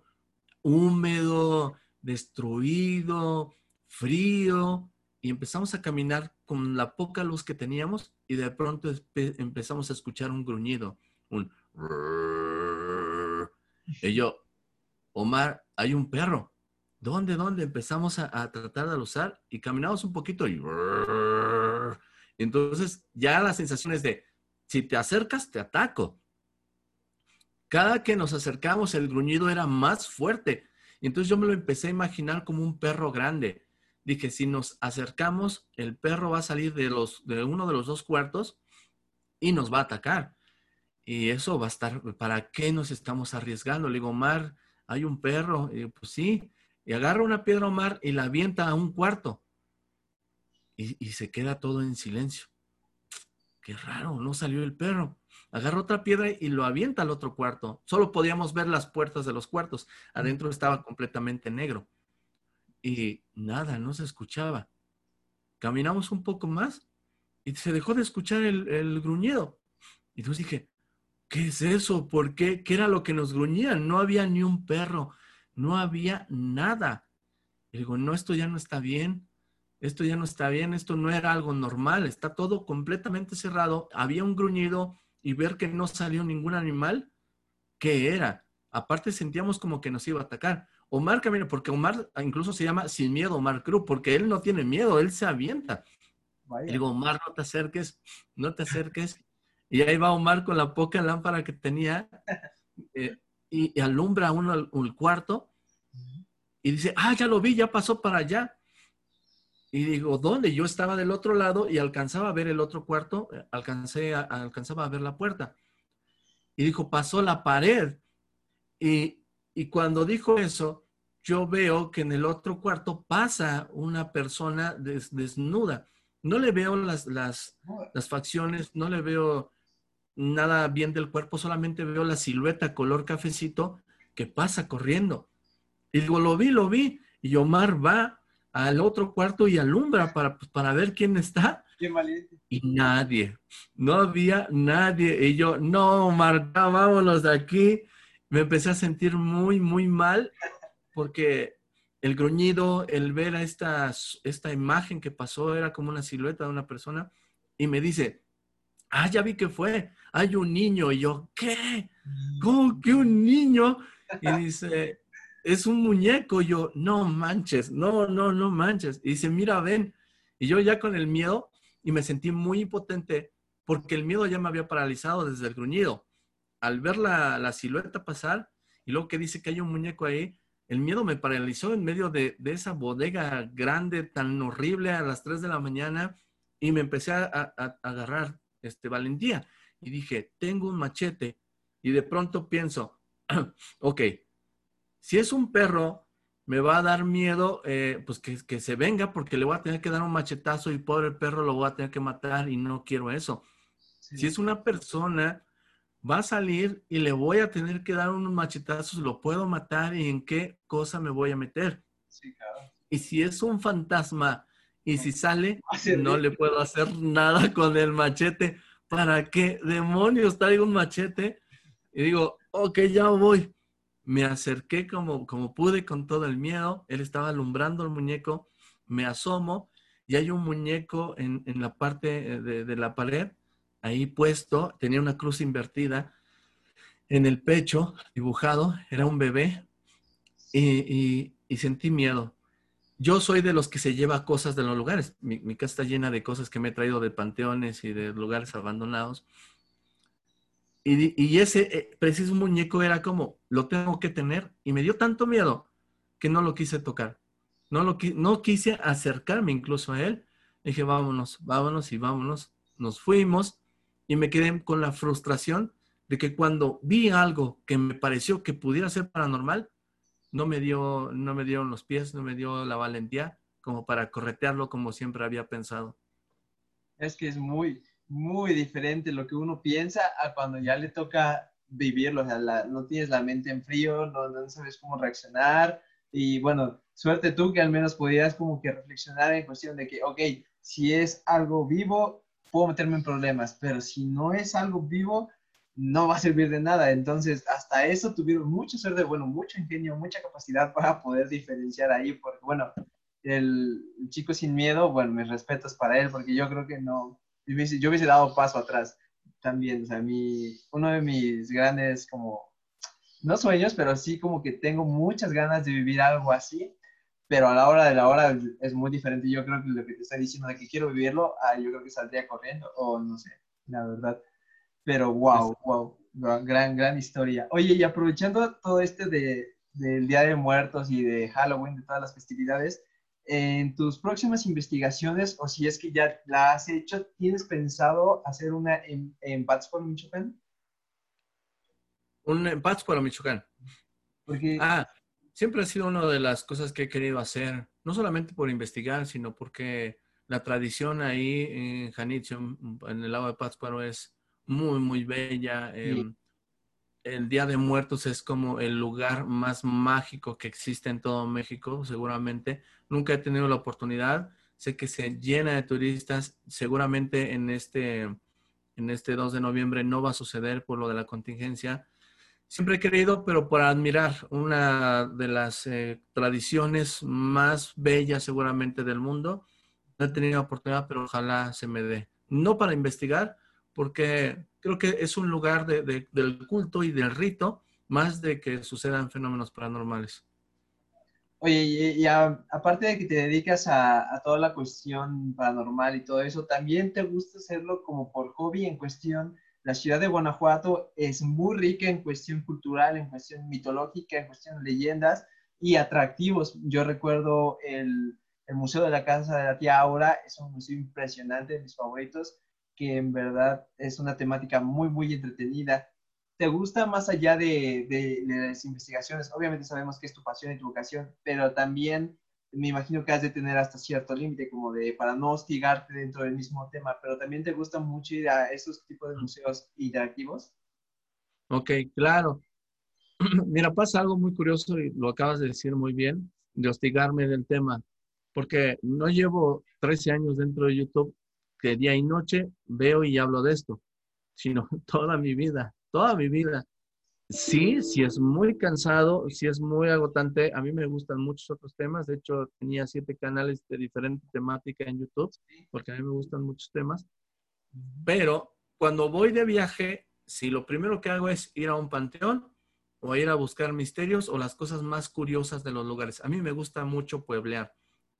húmedo, destruido, frío, y empezamos a caminar con la poca luz que teníamos y de pronto empezamos a escuchar un gruñido, un... Y yo, Omar, hay un perro. ¿Dónde, dónde? Empezamos a, tratar de usar y caminamos un poquito y... Entonces ya la sensación es de, si te acercas, te ataco. Cada que nos acercamos, el gruñido era más fuerte. Entonces yo me lo empecé a imaginar como un perro grande dije, si nos acercamos, el perro va a salir de, los, de uno de los dos cuartos y nos va a atacar. Y eso va a estar, ¿para qué nos estamos arriesgando? Le digo, Omar, hay un perro. Y pues sí. Y agarra una piedra Omar y la avienta a un cuarto. Y, y se queda todo en silencio. Qué raro, no salió el perro. Agarra otra piedra y lo avienta al otro cuarto. Solo podíamos ver las puertas de los cuartos. Adentro estaba completamente negro. Y nada, no se escuchaba. Caminamos un poco más y se dejó de escuchar el, gruñido. Y entonces dije, ¿qué es eso? ¿Por qué? ¿Qué era lo que nos gruñían? No había ni un perro, no había nada. Y digo, no, esto ya no está bien, esto ya no está bien, esto no era algo normal, está todo completamente cerrado, había un gruñido y ver que no salió ningún animal, ¿qué era? Aparte sentíamos como que nos iba a atacar. Omar camina, porque Omar incluso se llama sin miedo Omar Cruz, porque él no tiene miedo, él se avienta. Y digo, Omar, no te acerques, no te acerques. Y ahí va Omar con la poca lámpara que tenía eh, y, alumbra uno al, cuarto y dice, ah, ya lo vi, ya pasó para allá. Y digo, ¿dónde? Yo estaba del otro lado y alcanzaba a ver el otro cuarto, eh, alcancé a, alcanzaba a ver la puerta. Y dijo, pasó la pared. Y, y cuando dijo eso, yo veo que en el otro cuarto pasa una persona desnuda. No le veo las, las, las facciones, no le veo nada bien del cuerpo, solamente veo la silueta color cafecito que pasa corriendo. Y digo, lo vi, lo vi. Y Omar va al otro cuarto y alumbra para, pues, para ver quién está. Y nadie, no había nadie. Y yo, no, Omar, vámonos de aquí. Me empecé a sentir muy, muy mal porque el gruñido, el ver a esta, esta imagen que pasó, era como una silueta de una persona, y me dice, ah, ya vi que fue, hay un niño, y yo, ¿qué? ¿Cómo que un niño? Y dice, es un muñeco, y yo, no manches, no, no, no manches. Y dice, mira, ven, y yo ya con el miedo, y me sentí muy impotente, porque el miedo ya me había paralizado desde el gruñido. Al ver la, la silueta pasar, y luego que dice que hay un muñeco ahí, el miedo me paralizó en medio de, esa bodega grande, tan horrible a las 3 de la mañana y me empecé a, agarrar este, valentía. Y dije, tengo un machete. Y de pronto pienso, [clears throat] ok, si es un perro, me va a dar miedo, eh, pues que, que, se venga porque le voy a tener que dar un machetazo y pobre perro lo voy a tener que matar y no quiero eso. Si es una persona, va a salir y le voy a tener que dar unos machetazos, lo puedo matar y en qué cosa me voy a meter. Sí, claro. Y si es un fantasma y si sale, [laughs] no le puedo hacer nada con el machete. ¿Para qué demonios traigo un machete? Y digo, ok, ya voy. Me acerqué como, como pude con todo el miedo. Él estaba alumbrando el muñeco. Me asomo y hay un muñeco en, en la parte de, de la pared ahí puesto, tenía una cruz invertida en el pecho, dibujado, era un bebé, y, sentí miedo. Yo soy de los que se lleva cosas de los lugares. Mi, casa está llena de cosas que me he traído de panteones y de lugares abandonados. Y, ese eh, preciso muñeco era como, lo tengo que tener, y me dio tanto miedo que no lo quise tocar. No, lo, no quise acercarme incluso a él. Dije, vámonos, vámonos y vámonos. Nos fuimos y me quedé con la frustración de que cuando vi algo que me pareció que pudiera ser paranormal, no me dio, no me dieron los pies, no me dio la valentía como para corretearlo como siempre había pensado. Es que es muy, muy diferente lo que uno piensa a cuando ya le toca vivirlo, o sea, no tienes la mente en frío, no, no sabes cómo reaccionar y bueno, suerte tú que al menos podías como que reflexionar en cuestión de que, ok, si es algo vivo, puedo meterme en problemas, pero si no es algo vivo, no va a servir de nada. Entonces, hasta eso tuvieron mucha suerte, bueno, mucho ingenio, mucha capacidad [laughs] para poder diferenciar ahí, porque bueno, el, chico sin miedo, bueno, mis respetos para él, porque yo creo que no, yo hubiese, yo hubiese dado paso atrás también, o sea, mi, uno de mis grandes como, no sueños, pero sí como que tengo muchas ganas de vivir algo así, pero a la hora de la hora es muy diferente. Yo creo que lo que te estoy diciendo de que quiero vivirlo, ah, yo creo que saldría corriendo, o no sé, la verdad. Pero wow, wow, gran, gran historia. Oye, y aprovechando todo este de, del Día de Muertos y de Halloween, de todas las festividades, en tus próximas investigaciones, o si es que ya la has hecho, ¿tienes pensado hacer una en, en Michoacán? Un en Pátzcuaro, Michoacán. Porque... Ah, siempre ha sido una de las cosas que he querido hacer, no solamente por investigar, sino porque la tradición ahí en Janitzio, en el lago de Pátzcuaro, es muy, muy bella. Em, el Día de Muertos es como el lugar más mágico que existe en todo México, seguramente. Nunca he tenido la oportunidad. Sé que se llena de turistas. Seguramente en este, en este 2 de noviembre no va a suceder por lo de la contingencia. Siempre he querido, pero por admirar una de las eh, tradiciones más bellas seguramente del mundo. No he tenido oportunidad, pero ojalá se me dé. No para investigar, porque creo que es un lugar del culto y del rito más de que sucedan fenómenos paranormales. Oye, y, aparte de que te dedicas a, toda la cuestión paranormal y todo eso, ¿también te gusta hacerlo como por hobby en cuestión? La ciudad de Guanajuato es muy rica en cuestión cultural, en cuestión mitológica, en cuestión de leyendas y atractivos. Yo recuerdo el, el Museo de la Casa de la Tía Aura, es un museo impresionante, de mis favoritos que en verdad es una temática muy, muy entretenida. ¿Te gusta más allá de, las investigaciones? Obviamente sabemos que es tu pasión y tu vocación, pero también me imagino que has de tener hasta cierto límite, como de para no hostigarte dentro del mismo tema, pero también te gusta mucho ir a esos tipos de museos interactivos. Ok, claro. [clears throat] Mira, pasa algo muy curioso y lo acabas de decir muy bien, de hostigarme del tema, porque no llevo 13 años dentro de YouTube que día y noche veo y hablo de esto, sino [laughs] toda mi vida, toda mi vida. Sí, sí es muy cansado, sí es muy agotante. A mí me gustan muchos otros temas. De hecho, tenía siete canales de diferente temática en YouTube, porque a mí me gustan muchos temas. Pero cuando voy de viaje, si lo primero que hago es ir a un panteón o ir a buscar misterios o las cosas más curiosas de los lugares. A mí me gusta mucho pueblear.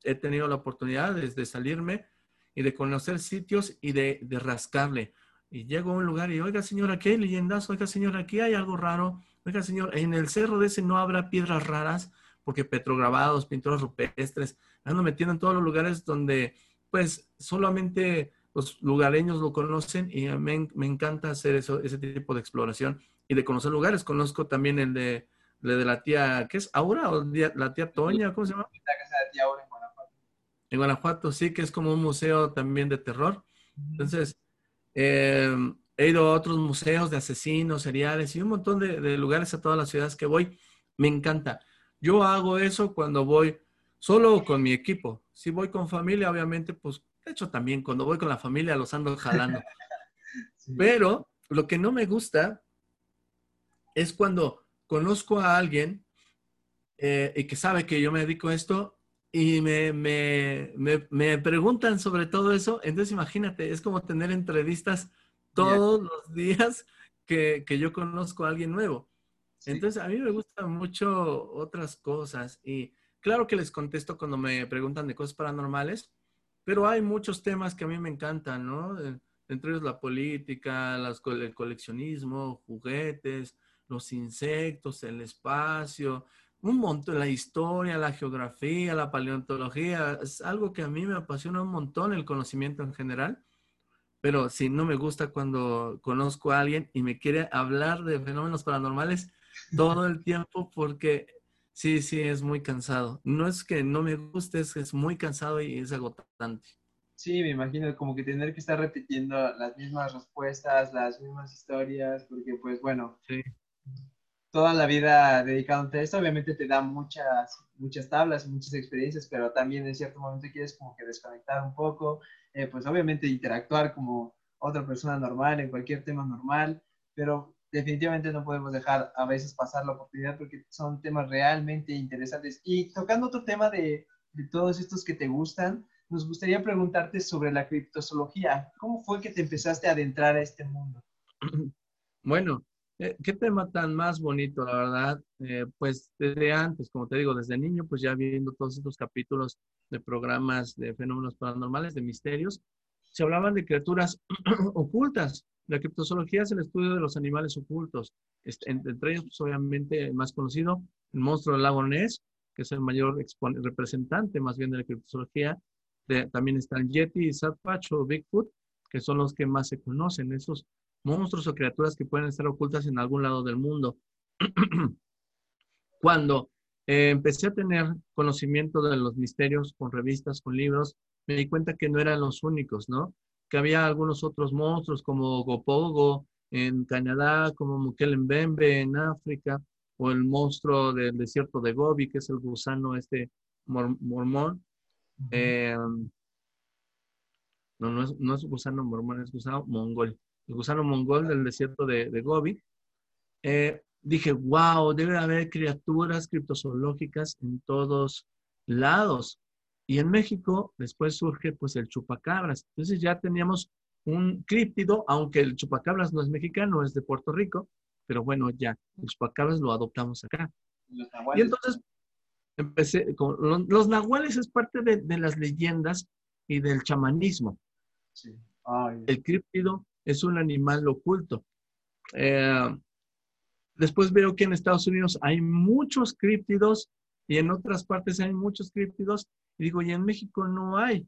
He tenido la oportunidad desde salirme y de conocer sitios y de, rascarle. Y llego a un lugar y, oiga, señor, aquí hay leyendas, oiga, señor, aquí hay algo raro, oiga, señor, en el cerro de ese no habrá piedras raras, porque petrograbados, pinturas rupestres, ando metiendo en todos los lugares donde, pues, solamente los lugareños lo conocen y me, me encanta hacer eso, ese tipo de exploración y de conocer lugares. Conozco también el de, de la tía, ¿qué es? ¿Aura o la tía Toña? ¿Cómo se llama? La casa de tía Aura en Guanajuato sí que es como un museo también de terror. Entonces, eh, he ido a otros museos de asesinos, seriales y un montón de, lugares a todas las ciudades que voy. Me encanta. Yo hago eso cuando voy solo con mi equipo. Si voy con familia, obviamente, pues, de hecho también cuando voy con la familia los ando jalando. [laughs] Pero lo que no me gusta es cuando conozco a alguien eh, y que sabe que yo me dedico a esto y me, me, me, preguntan sobre todo eso. Entonces, imagínate, es como tener entrevistas todos los días que, que, yo conozco a alguien nuevo. Entonces, a mí me gustan mucho otras cosas y claro que les contesto cuando me preguntan de cosas paranormales, pero hay muchos temas que a mí me encantan, ¿no? Entre ellos la política, las, el coleccionismo, juguetes, los insectos, el espacio, un montón, la historia, la geografía, la paleontología, es algo que a mí me apasiona un montón el conocimiento en general, pero si no me gusta cuando conozco a alguien y me quiere hablar de fenómenos paranormales todo el tiempo porque sí, sí, es muy cansado. No es que no me guste, es que es muy cansado y es agotante. Sí, me imagino como que tener que estar repitiendo las mismas respuestas, las mismas historias, porque pues bueno, sí toda la vida dedicándote a esto, obviamente te da muchas, muchas tablas, muchas experiencias, pero también en cierto momento quieres como que desconectar un poco, eh, pues obviamente interactuar como otra persona normal en cualquier tema normal, pero definitivamente no podemos dejar a veces pasar la oportunidad porque son temas realmente interesantes. Y tocando otro tema de, de todos estos que te gustan, nos gustaría preguntarte sobre la criptozoología. ¿Cómo fue que te empezaste a adentrar a este mundo? [clears throat] Bueno, eh, qué tema tan más bonito, la verdad. Eh, pues desde antes, como te digo, desde niño, pues ya viendo todos estos capítulos de programas de fenómenos paranormales, de misterios, se hablaban de criaturas [clears throat] ocultas. La criptozoología es el estudio de los animales ocultos. Este, entre ellos, pues, obviamente, el más conocido, el monstruo del lago Ness, que es el mayor representante más bien de la criptozoología. también están Yeti y Sasquatch o Bigfoot, que son los que más se conocen. Esos monstruos o criaturas que pueden estar ocultas en algún lado del mundo. [clears throat] Cuando eh, empecé a tener conocimiento de los misterios con revistas, con libros, me di cuenta que no eran los únicos, ¿no? Que había algunos otros monstruos como Gopogo en Canadá, como Mukelembembe en África, o el monstruo del desierto de Gobi, que es el gusano este mormón. Eh, no, no es, no es gusano mormón, es gusano mongol. El gusano mongol del desierto de, de Gobi. Eh, dije, wow, debe haber criaturas criptozoológicas en todos lados. Y en México después surge pues el chupacabras. Entonces ya teníamos un críptido, aunque el chupacabras no es mexicano, es de Puerto Rico, pero bueno, ya, el chupacabras lo adoptamos acá. Y entonces empecé con los, nahuales es parte de, las leyendas y del chamanismo. El críptido es un animal oculto. Eh, después veo que en Estados Unidos hay muchos críptidos y en otras partes hay muchos críptidos. Y digo, y en México no hay.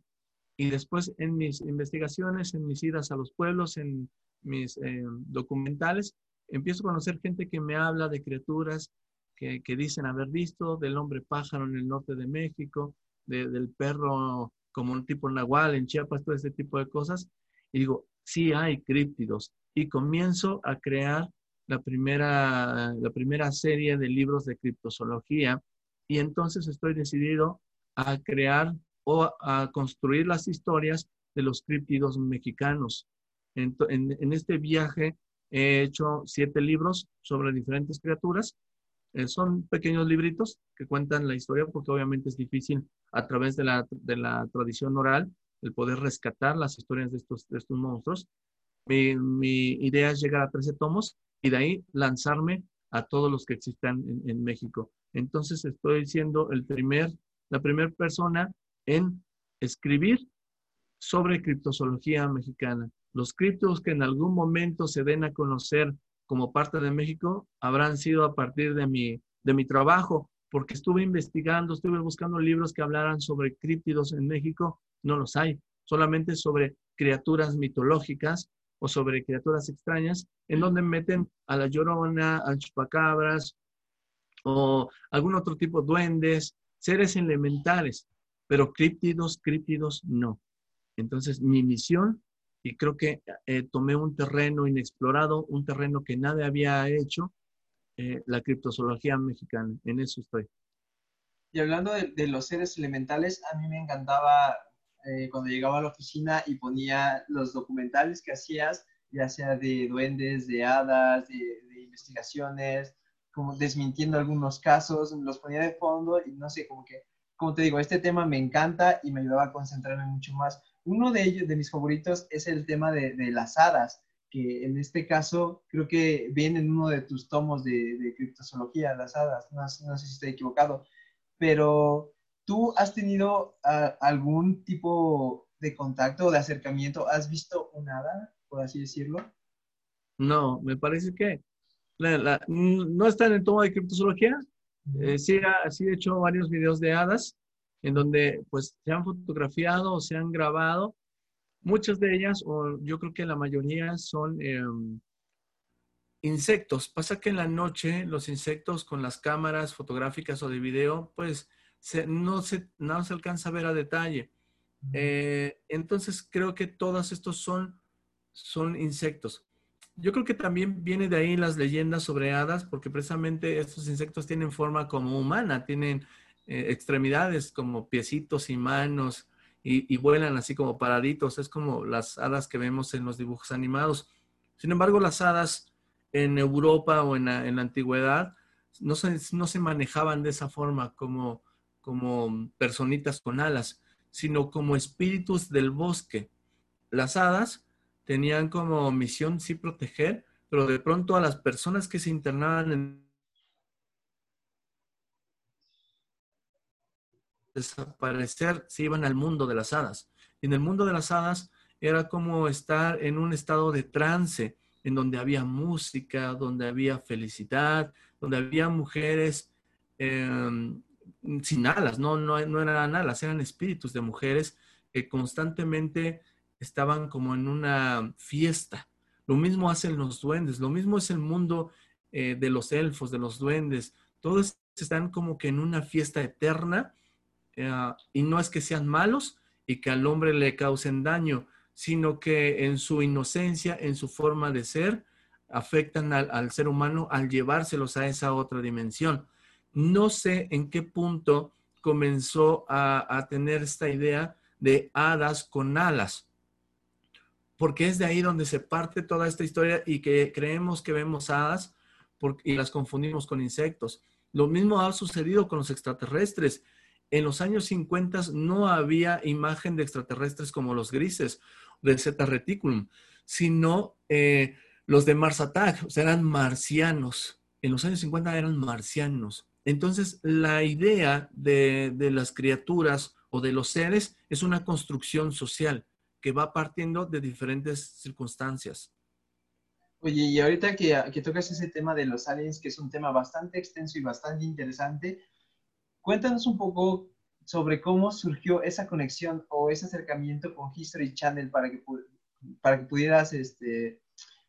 Y después en mis investigaciones, en mis idas a los pueblos, en mis eh, documentales, empiezo a conocer gente que me habla de criaturas que, dicen haber visto, del hombre pájaro en el norte de México, del perro como un tipo nahual en Chiapas, todo ese tipo de cosas. Y digo, sí hay críptidos. Y comienzo a crear la primera, la primera serie de libros de criptozoología y entonces estoy decidido a crear o a construir las historias de los críptidos mexicanos. En, este viaje he hecho siete libros sobre diferentes criaturas. Eh, son pequeños libritos que cuentan la historia porque obviamente es difícil a través de la, de la tradición oral el poder rescatar las historias de estos, estos monstruos. Mi, idea es llegar a 13 tomos y de ahí lanzarme a todos los que existan en, en México. Entonces estoy siendo el primer, la primera persona en escribir sobre criptozoología mexicana. Los criptos que en algún momento se den a conocer como parte de México habrán sido a partir de mi, de mi trabajo, porque estuve investigando, estuve buscando libros que hablaran sobre críptidos en México, no los hay, solamente sobre criaturas mitológicas o sobre criaturas extrañas, en donde meten a la llorona, a chupacabras o algún otro tipo de duendes, seres elementales pero críptidos, críptidos, no. Entonces, mi misión, y creo que eh, tomé un terreno inexplorado, un terreno que nadie había hecho, eh, la criptozoología mexicana. En eso estoy. Y hablando de, los seres elementales, a mí me encantaba eh, cuando llegaba a la oficina y ponía los documentales que hacías, ya sea de duendes, de hadas, de, de investigaciones, como desmintiendo algunos casos, los ponía de fondo y no sé, como que como te digo, este tema me encanta y me ayudaba a concentrarme mucho más. Uno de ellos, de mis favoritos, es el tema de, las hadas, que en este caso creo que viene en uno de tus tomos de, de criptozoología, las hadas, no, sé si estoy equivocado, pero tú has tenido ah, algún tipo de contacto o de acercamiento, ¿has visto un hada, por así decirlo? No, me parece que no está en el tomo de criptozoología, eh, sí, he hecho varios videos de hadas en donde pues se han fotografiado o se han grabado. Muchas de ellas, o yo creo que la mayoría, son em, insectos. Pasa que en la noche los insectos con las cámaras fotográficas o de video, pues no, se, no se alcanza a ver a detalle. Eh, entonces creo que todos estos son, son insectos. Yo creo que también viene de ahí las leyendas sobre hadas, porque precisamente estos insectos tienen forma como humana, tienen eh, extremidades como piecitos y manos y, vuelan así como paraditos. Es como las hadas que vemos en los dibujos animados. Sin embargo, las hadas en Europa o en la, antigüedad no se, no se, manejaban de esa forma como, como personitas con alas, sino como espíritus del bosque. Las hadas tenían como misión sí proteger, pero de pronto a las personas que se internaban en desaparecer se iban al mundo de las hadas. Y en el mundo de las hadas era como estar en un estado de trance, en donde había música, donde había felicidad, donde había mujeres em, sin alas, no, no, no eran alas, eran espíritus de mujeres que constantemente estaban como en una fiesta, Lo mismo hacen los duendes, lo mismo es el mundo eh, de los elfos, de los duendes. Todos están como que en una fiesta eterna eh, y no es que sean malos y que al hombre le causen daño, sino que en su inocencia, en su forma de ser, afectan al, ser humano al llevárselos a esa otra dimensión. No sé en qué punto comenzó a, tener esta idea de hadas con alas, porque es de ahí donde se parte toda esta historia y que creemos que vemos hadas y las confundimos con insectos. Lo mismo ha sucedido con los extraterrestres. En los años 50 no había imagen de extraterrestres como los grises del Zeta Reticulum, sino eh, los de Mars Attack, o sea, eran marcianos. En los años 50 eran marcianos. Entonces, la idea de, las criaturas o de los seres es una construcción social que va partiendo de diferentes circunstancias. Oye, y ahorita que, que, tocas ese tema de los aliens, que es un tema bastante extenso y bastante interesante, cuéntanos un poco sobre cómo surgió esa conexión o ese acercamiento con History Channel para que, para que pudieras este,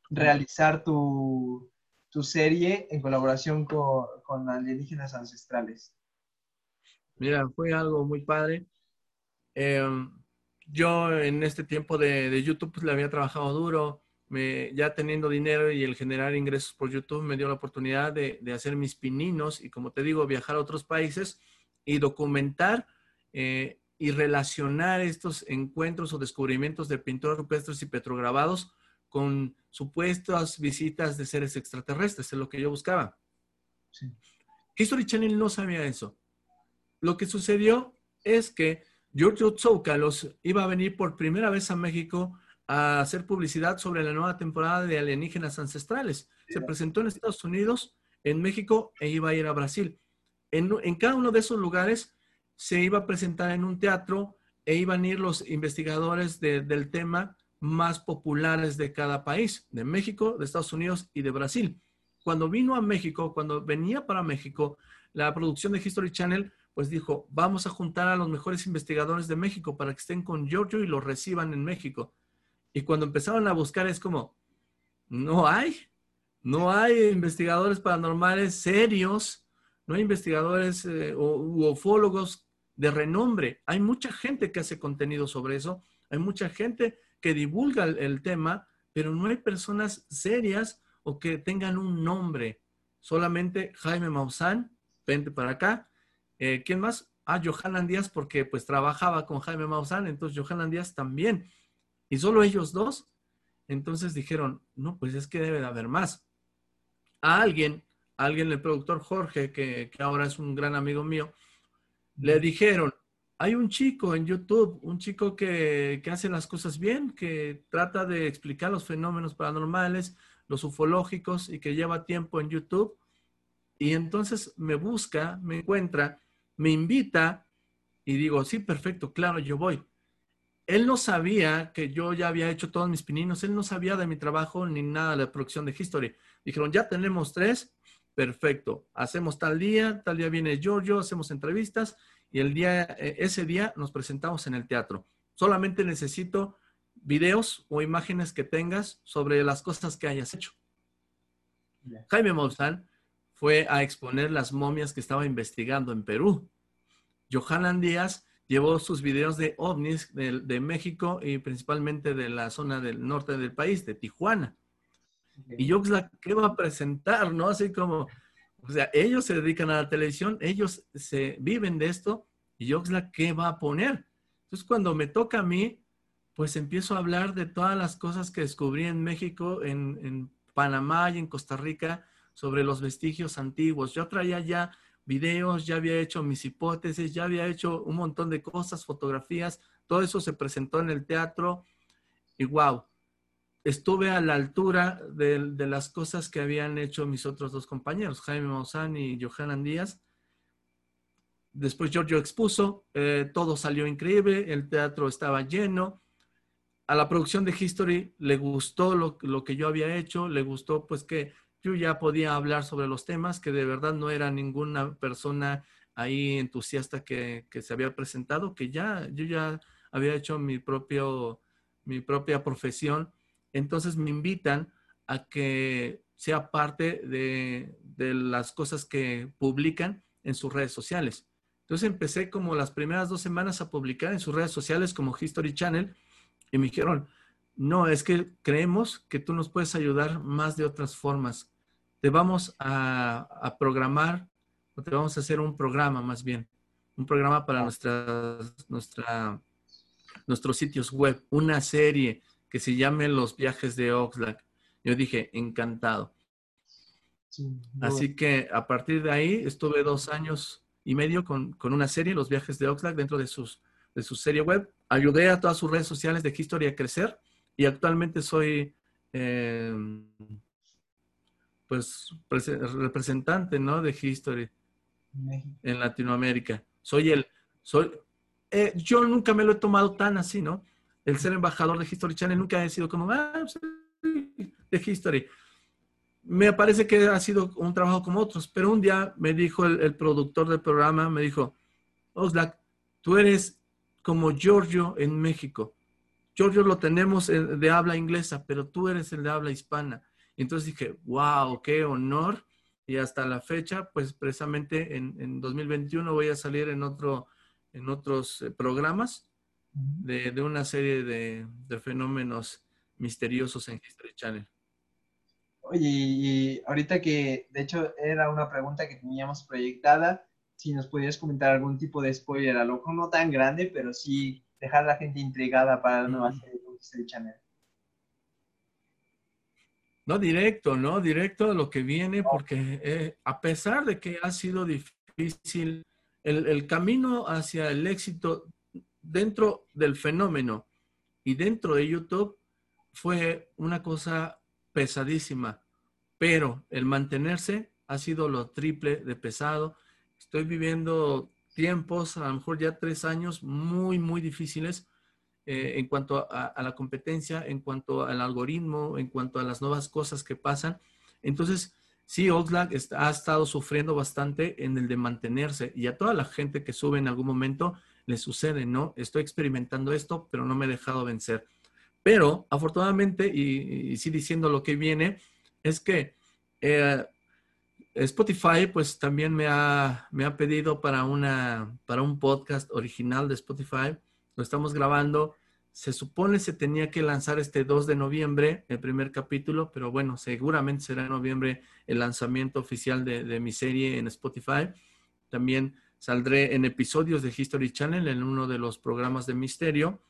realizar tu, serie en colaboración con, alienígenas ancestrales? Mira, fue algo muy padre. Em, yo en este tiempo de, YouTube pues, le había trabajado duro, me, ya teniendo dinero y el generar ingresos por YouTube me dio la oportunidad de, hacer mis pininos y como te digo, viajar a otros países y documentar eh, y relacionar estos encuentros o descubrimientos de pintores rupestres y petrograbados con supuestas visitas de seres extraterrestres, es lo que yo buscaba. History Channel no sabía eso. Lo que sucedió es que Giorgio Tsoukalos iba a venir por primera vez a México a hacer publicidad sobre la nueva temporada de Alienígenas Ancestrales. Se presentó en Estados Unidos, en México e iba a ir a Brasil. En, cada uno de esos lugares se iba a presentar en un teatro e iban a ir los investigadores del tema más populares de cada país, de México, de Estados Unidos y de Brasil. Cuando vino a México, cuando venía para México, la producción de History Channel, pues dijo, vamos a juntar a los mejores investigadores de México para que estén con Giorgio y los reciban en México. Y cuando empezaron a buscar es como, no hay, no hay investigadores paranormales serios, no hay investigadores eh, o, ufólogos de renombre. Hay mucha gente que hace contenido sobre eso, hay mucha gente que divulga el, tema, pero no hay personas serias o que tengan un nombre. Solamente Jaime Maussan, vente para acá. Eh, ¿Quién más? Ah, Johanan Díaz, porque pues trabajaba con Jaime Maussan, entonces Johanan Díaz también. Y solo ellos dos. Entonces dijeron, no, pues es que debe de haber más. A alguien, alguien, el productor Jorge, que, que ahora es un gran amigo mío, le dijeron, hay un chico en YouTube, un chico que, hace las cosas bien, que trata de explicar los fenómenos paranormales, los ufológicos y que lleva tiempo en YouTube. Y entonces me busca, me encuentra, me invita y digo, sí, perfecto, claro, yo voy. Él no sabía que yo ya había hecho todos mis pininos, él no sabía de mi trabajo ni nada de la producción de History. Dijeron, ya tenemos tres, perfecto, hacemos tal día, tal día viene Giorgio, hacemos entrevistas y el día, eh, ese día nos presentamos en el teatro. Solamente necesito videos o imágenes que tengas sobre las cosas que hayas hecho. Jaime Maussan fue a exponer las momias que estaba investigando en Perú. Johanan Díaz llevó sus videos de ovnis de, México y principalmente de la zona del norte del país, de Tijuana. Y yo, ¿qué va a presentar? ¿No? Así como, o sea, ellos se dedican a la televisión, ellos se viven de esto y Oxlack, ¿qué va a poner? Entonces, cuando me toca a mí, pues empiezo a hablar de todas las cosas que descubrí en México, en, en Panamá y en Costa Rica sobre los vestigios antiguos. Yo traía ya videos, ya había hecho mis hipótesis, ya había hecho un montón de cosas, fotografías, todo eso se presentó en el teatro y wow, estuve a la altura de, las cosas que habían hecho mis otros dos compañeros, Jaime Maussan y Johanan Díaz. Después Giorgio expuso, eh, todo salió increíble, el teatro estaba lleno. A la producción de History le gustó lo, que yo había hecho, le gustó pues que yo ya podía hablar sobre los temas, que de verdad no era ninguna persona ahí entusiasta que, que se había presentado, que ya yo ya había hecho mi, propio, mi propia profesión entonces me invitan a que sea parte de, las cosas que publican en sus redes sociales. Entonces empecé como las primeras dos semanas a publicar en sus redes sociales como History Channel y me dijeron, no, es que creemos que tú nos puedes ayudar más de otras formas. Te vamos a, programar, o te vamos a hacer un programa más bien, un programa para nuestros sitios web, una serie que se llame Los viajes de Oxlack. Yo dije, encantado. Así que a partir de ahí estuve dos años y medio con, una serie, Los viajes de Oxlack, dentro de, sus, de su serie web. Ayudé a todas sus redes sociales de History a crecer y actualmente soy em, pues representante ¿no? de History en Latinoamérica. Soy el, soy, eh, yo nunca me lo he tomado tan así, ¿no? El ser embajador de History Channel nunca he sido como, ah, de History. Me parece que ha sido un trabajo como otros, pero un día me dijo el, productor del programa, me dijo, Oxlack, tú eres como Giorgio en México. Giorgio lo tenemos de habla inglesa, pero tú eres el de habla hispana. Entonces dije, wow, qué honor. Y hasta la fecha, pues precisamente en, 2021 voy a salir en, otro, en otros eh, programas de, una serie de, fenómenos misteriosos en History Channel. Oye, y ahorita que de hecho era una pregunta que teníamos proyectada, si nos podías comentar algún tipo de spoiler, a lo mejor no tan grande, pero sí dejar a la gente intrigada para la nueva serie de Channel. No directo, ¿no? Directo a lo que viene, porque eh, a pesar de que ha sido difícil, el, camino hacia el éxito dentro del fenómeno y dentro de YouTube fue una cosa pesadísima, pero el mantenerse ha sido lo triple de pesado. Estoy viviendo tiempos, a lo mejor ya tres años muy, muy difíciles eh, en cuanto a, la competencia, en cuanto al algoritmo, en cuanto a las nuevas cosas que pasan. Entonces, sí, Oxlack ha estado sufriendo bastante en el de mantenerse y a toda la gente que sube en algún momento le sucede, ¿no? Estoy experimentando esto, pero no me he dejado vencer. Pero afortunadamente, y, sí diciendo lo que viene, es que eh, Spotify pues también me ha, me ha pedido para, una, para un podcast original de Spotify. Lo estamos grabando. Se supone se tenía que lanzar este 2 de noviembre el primer capítulo, pero bueno, seguramente será en noviembre el lanzamiento oficial de, de mi serie en Spotify. También saldré en episodios de History Channel en uno de los programas de misterio.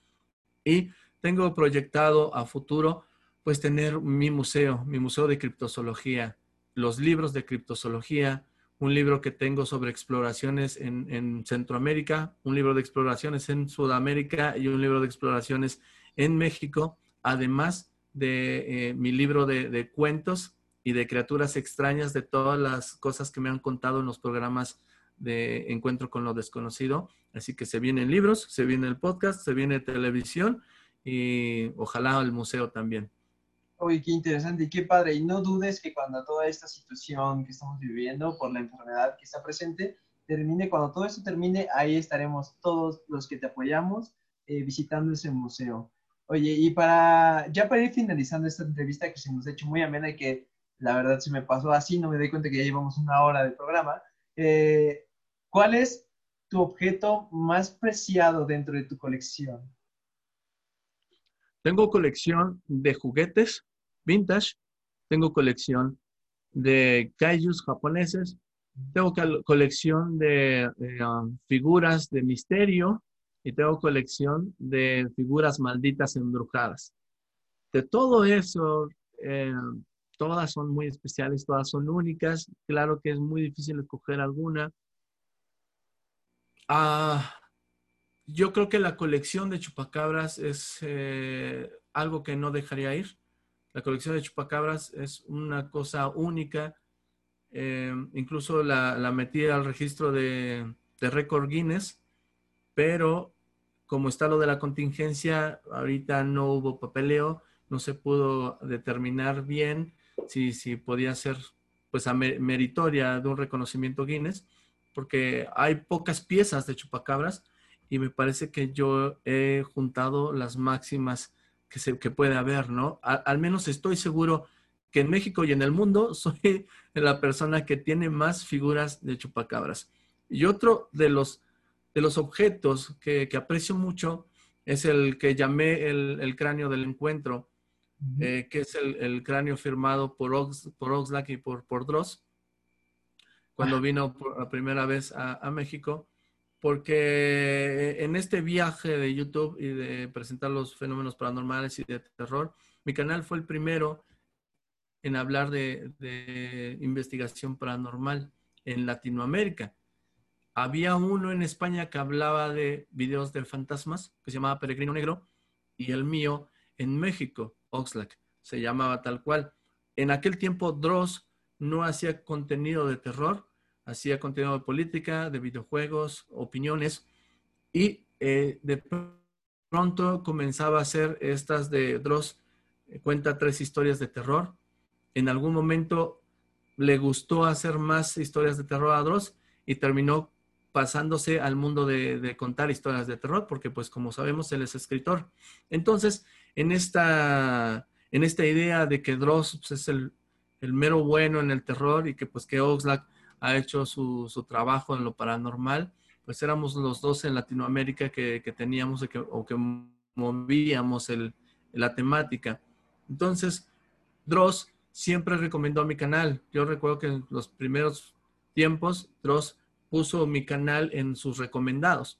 Y tengo proyectado a futuro pues tener mi museo, mi museo de criptozoología los libros de criptozoología, un libro que tengo sobre exploraciones en, Centroamérica, un libro de exploraciones en Sudamérica y un libro de exploraciones en México, además de eh, mi libro de, cuentos y de criaturas extrañas de todas las cosas que me han contado en los programas de Encuentro con lo Desconocido. Así que se vienen libros, se viene el podcast, se viene televisión y ojalá el museo también. Oye, qué interesante y qué padre. Y no dudes que cuando toda esta situación que estamos viviendo por la enfermedad que está presente termine, cuando todo esto termine, ahí estaremos todos los que te apoyamos eh, visitando ese museo. Oye, y para ya para ir finalizando esta entrevista que se nos ha hecho muy amena y que la verdad se me pasó así, no me doy cuenta que ya llevamos una hora de programa. Eh, ¿Cuál es tu objeto más preciado dentro de tu colección? Tengo colección de juguetes vintage, tengo colección de kaijus japoneses, tengo colección de um, figuras de misterio y tengo colección de figuras malditas embrujadas. De todo eso, eh, todas son muy especiales, todas son únicas. Claro que es muy difícil escoger alguna. Ah, yo creo que la colección de chupacabras es eh, algo que no dejaría ir. La colección de chupacabras es una cosa única. Eh, incluso la, metí al registro de, de récord Guinness, pero como está lo de la contingencia, ahorita no hubo papeleo, no se pudo determinar bien si, si podía ser pues meritoria de un reconocimiento Guinness, porque hay pocas piezas de chupacabras y me parece que yo he juntado las máximas que, se, que puede haber, ¿no? al menos estoy seguro que en México y en el mundo [laughs] soy la persona que tiene más figuras de chupacabras. Y otro de los, de los objetos que, aprecio mucho es el que llamé el, cráneo del encuentro, eh, que es el, cráneo firmado por, por Oxlack y por, por Dross, cuando vino por la primera vez a, a México porque en este viaje de YouTube y de presentar los fenómenos paranormales y de terror, mi canal fue el primero en hablar de, investigación paranormal en Latinoamérica. Había uno en España que hablaba de videos de fantasmas, que se llamaba Peregrino Negro, y el mío en México, Oxlack, se llamaba tal cual. En aquel tiempo Dross no hacía contenido de terror, hacía contenido de política, de videojuegos, opiniones, y eh, de pronto comenzaba a hacer estas de Dross, eh, cuenta tres historias de terror, en algún momento le gustó hacer más historias de terror a Dross y terminó pasándose al mundo de, contar historias de terror, porque pues como sabemos él es escritor. Entonces, en esta, en esta idea de que Dross pues, es el, mero bueno en el terror y que pues que Oxlack ha hecho su, trabajo en lo paranormal, pues éramos los dos en Latinoamérica que, teníamos o que movíamos la temática. Entonces, Dross siempre recomendó mi canal. Yo recuerdo que en los primeros tiempos, Dross puso mi canal en sus recomendados.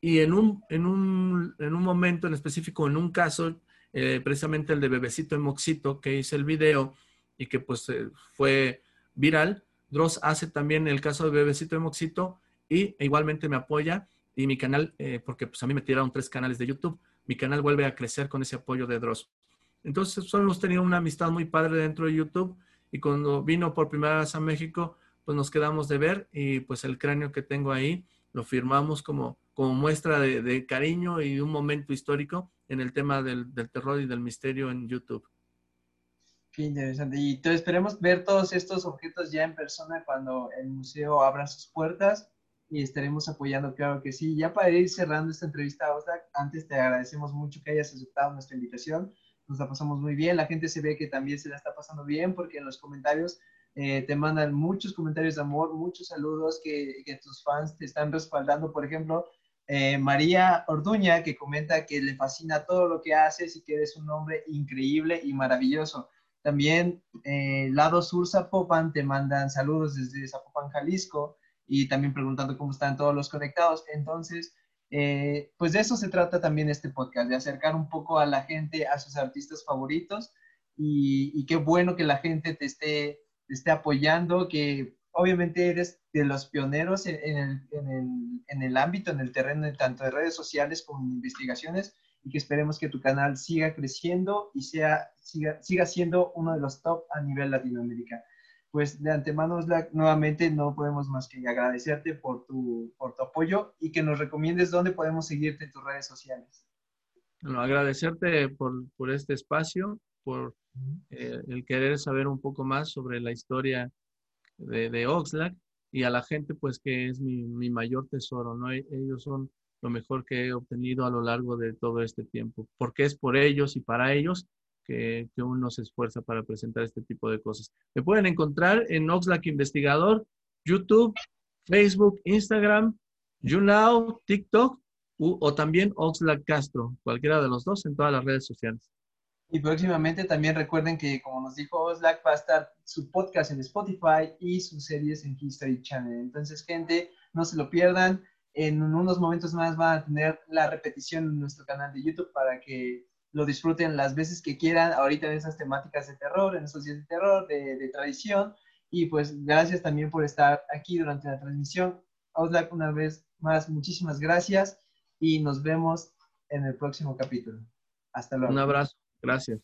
Y en un, en un, en un momento en específico, en un caso, eh, precisamente el de Bebecito en Moxito, que hice el video y que pues eh, fue viral, Dross hace también el caso de Bebecito en Moxito y igualmente me apoya y mi canal, eh, porque pues a mí me tiraron tres canales de YouTube, mi canal vuelve a crecer con ese apoyo de Dross. Entonces, solo hemos tenido una amistad muy padre dentro de YouTube y cuando vino por primera vez a México, pues nos quedamos de ver y pues el cráneo que tengo ahí lo firmamos como, como muestra de, cariño y un momento histórico en el tema del, terror y del misterio en YouTube. Qué interesante. Y entonces esperemos ver todos estos objetos ya en persona cuando el museo abra sus puertas y estaremos apoyando, claro que sí. Ya para ir cerrando esta entrevista, antes te agradecemos mucho que hayas aceptado nuestra invitación nos la pasamos muy bien, la gente se ve que también se la está pasando bien porque en los comentarios eh, te mandan muchos comentarios de amor, muchos saludos que, que tus fans te están respaldando. Por ejemplo, eh, María Orduña que comenta que le fascina todo lo que haces y que eres un hombre increíble y maravilloso. También eh, Lado Sur Zapopan te mandan saludos desde Zapopan, Jalisco y también preguntando cómo están todos los conectados. Entonces, eh, pues de eso se trata también este podcast, de acercar un poco a la gente a sus artistas favoritos y, qué bueno que la gente te esté, esté apoyando, que obviamente eres de los pioneros en, el, en, el, en, el, ámbito, en el terreno, tanto de redes sociales como en investigaciones y que esperemos que tu canal siga creciendo y sea, siga, siga siendo uno de los top a nivel Latinoamérica pues de antemano, nuevamente no podemos más que agradecerte por tu, por tu apoyo y que nos recomiendes dónde podemos seguirte en tus redes sociales. Bueno, agradecerte por, por este espacio, por eh, el querer saber un poco más sobre la historia de, de, Oxlack y a la gente, pues que es mi, mi mayor tesoro, ¿no? E, ellos son lo mejor que he obtenido a lo largo de todo este tiempo, porque es por ellos y para ellos que, uno se esfuerza para presentar este tipo de cosas. Me pueden encontrar en Oxlack Investigador, YouTube, Facebook, Instagram, YouNow, TikTok o también Oxlack Castro, cualquiera de los dos en todas las redes sociales. Y próximamente también recuerden que, como nos dijo Oxlack, va a estar su podcast en Spotify y sus series en History Channel. Entonces, gente, no se lo pierdan. En unos momentos más van a tener la repetición en nuestro canal de YouTube para que lo disfruten las veces que quieran, ahorita en esas temáticas de terror, en esos días de terror, de, tradición. Y pues gracias también por estar aquí durante la transmisión. Oslak, una vez más, muchísimas gracias y nos vemos en el próximo capítulo. Hasta luego. Un abrazo. Gracias.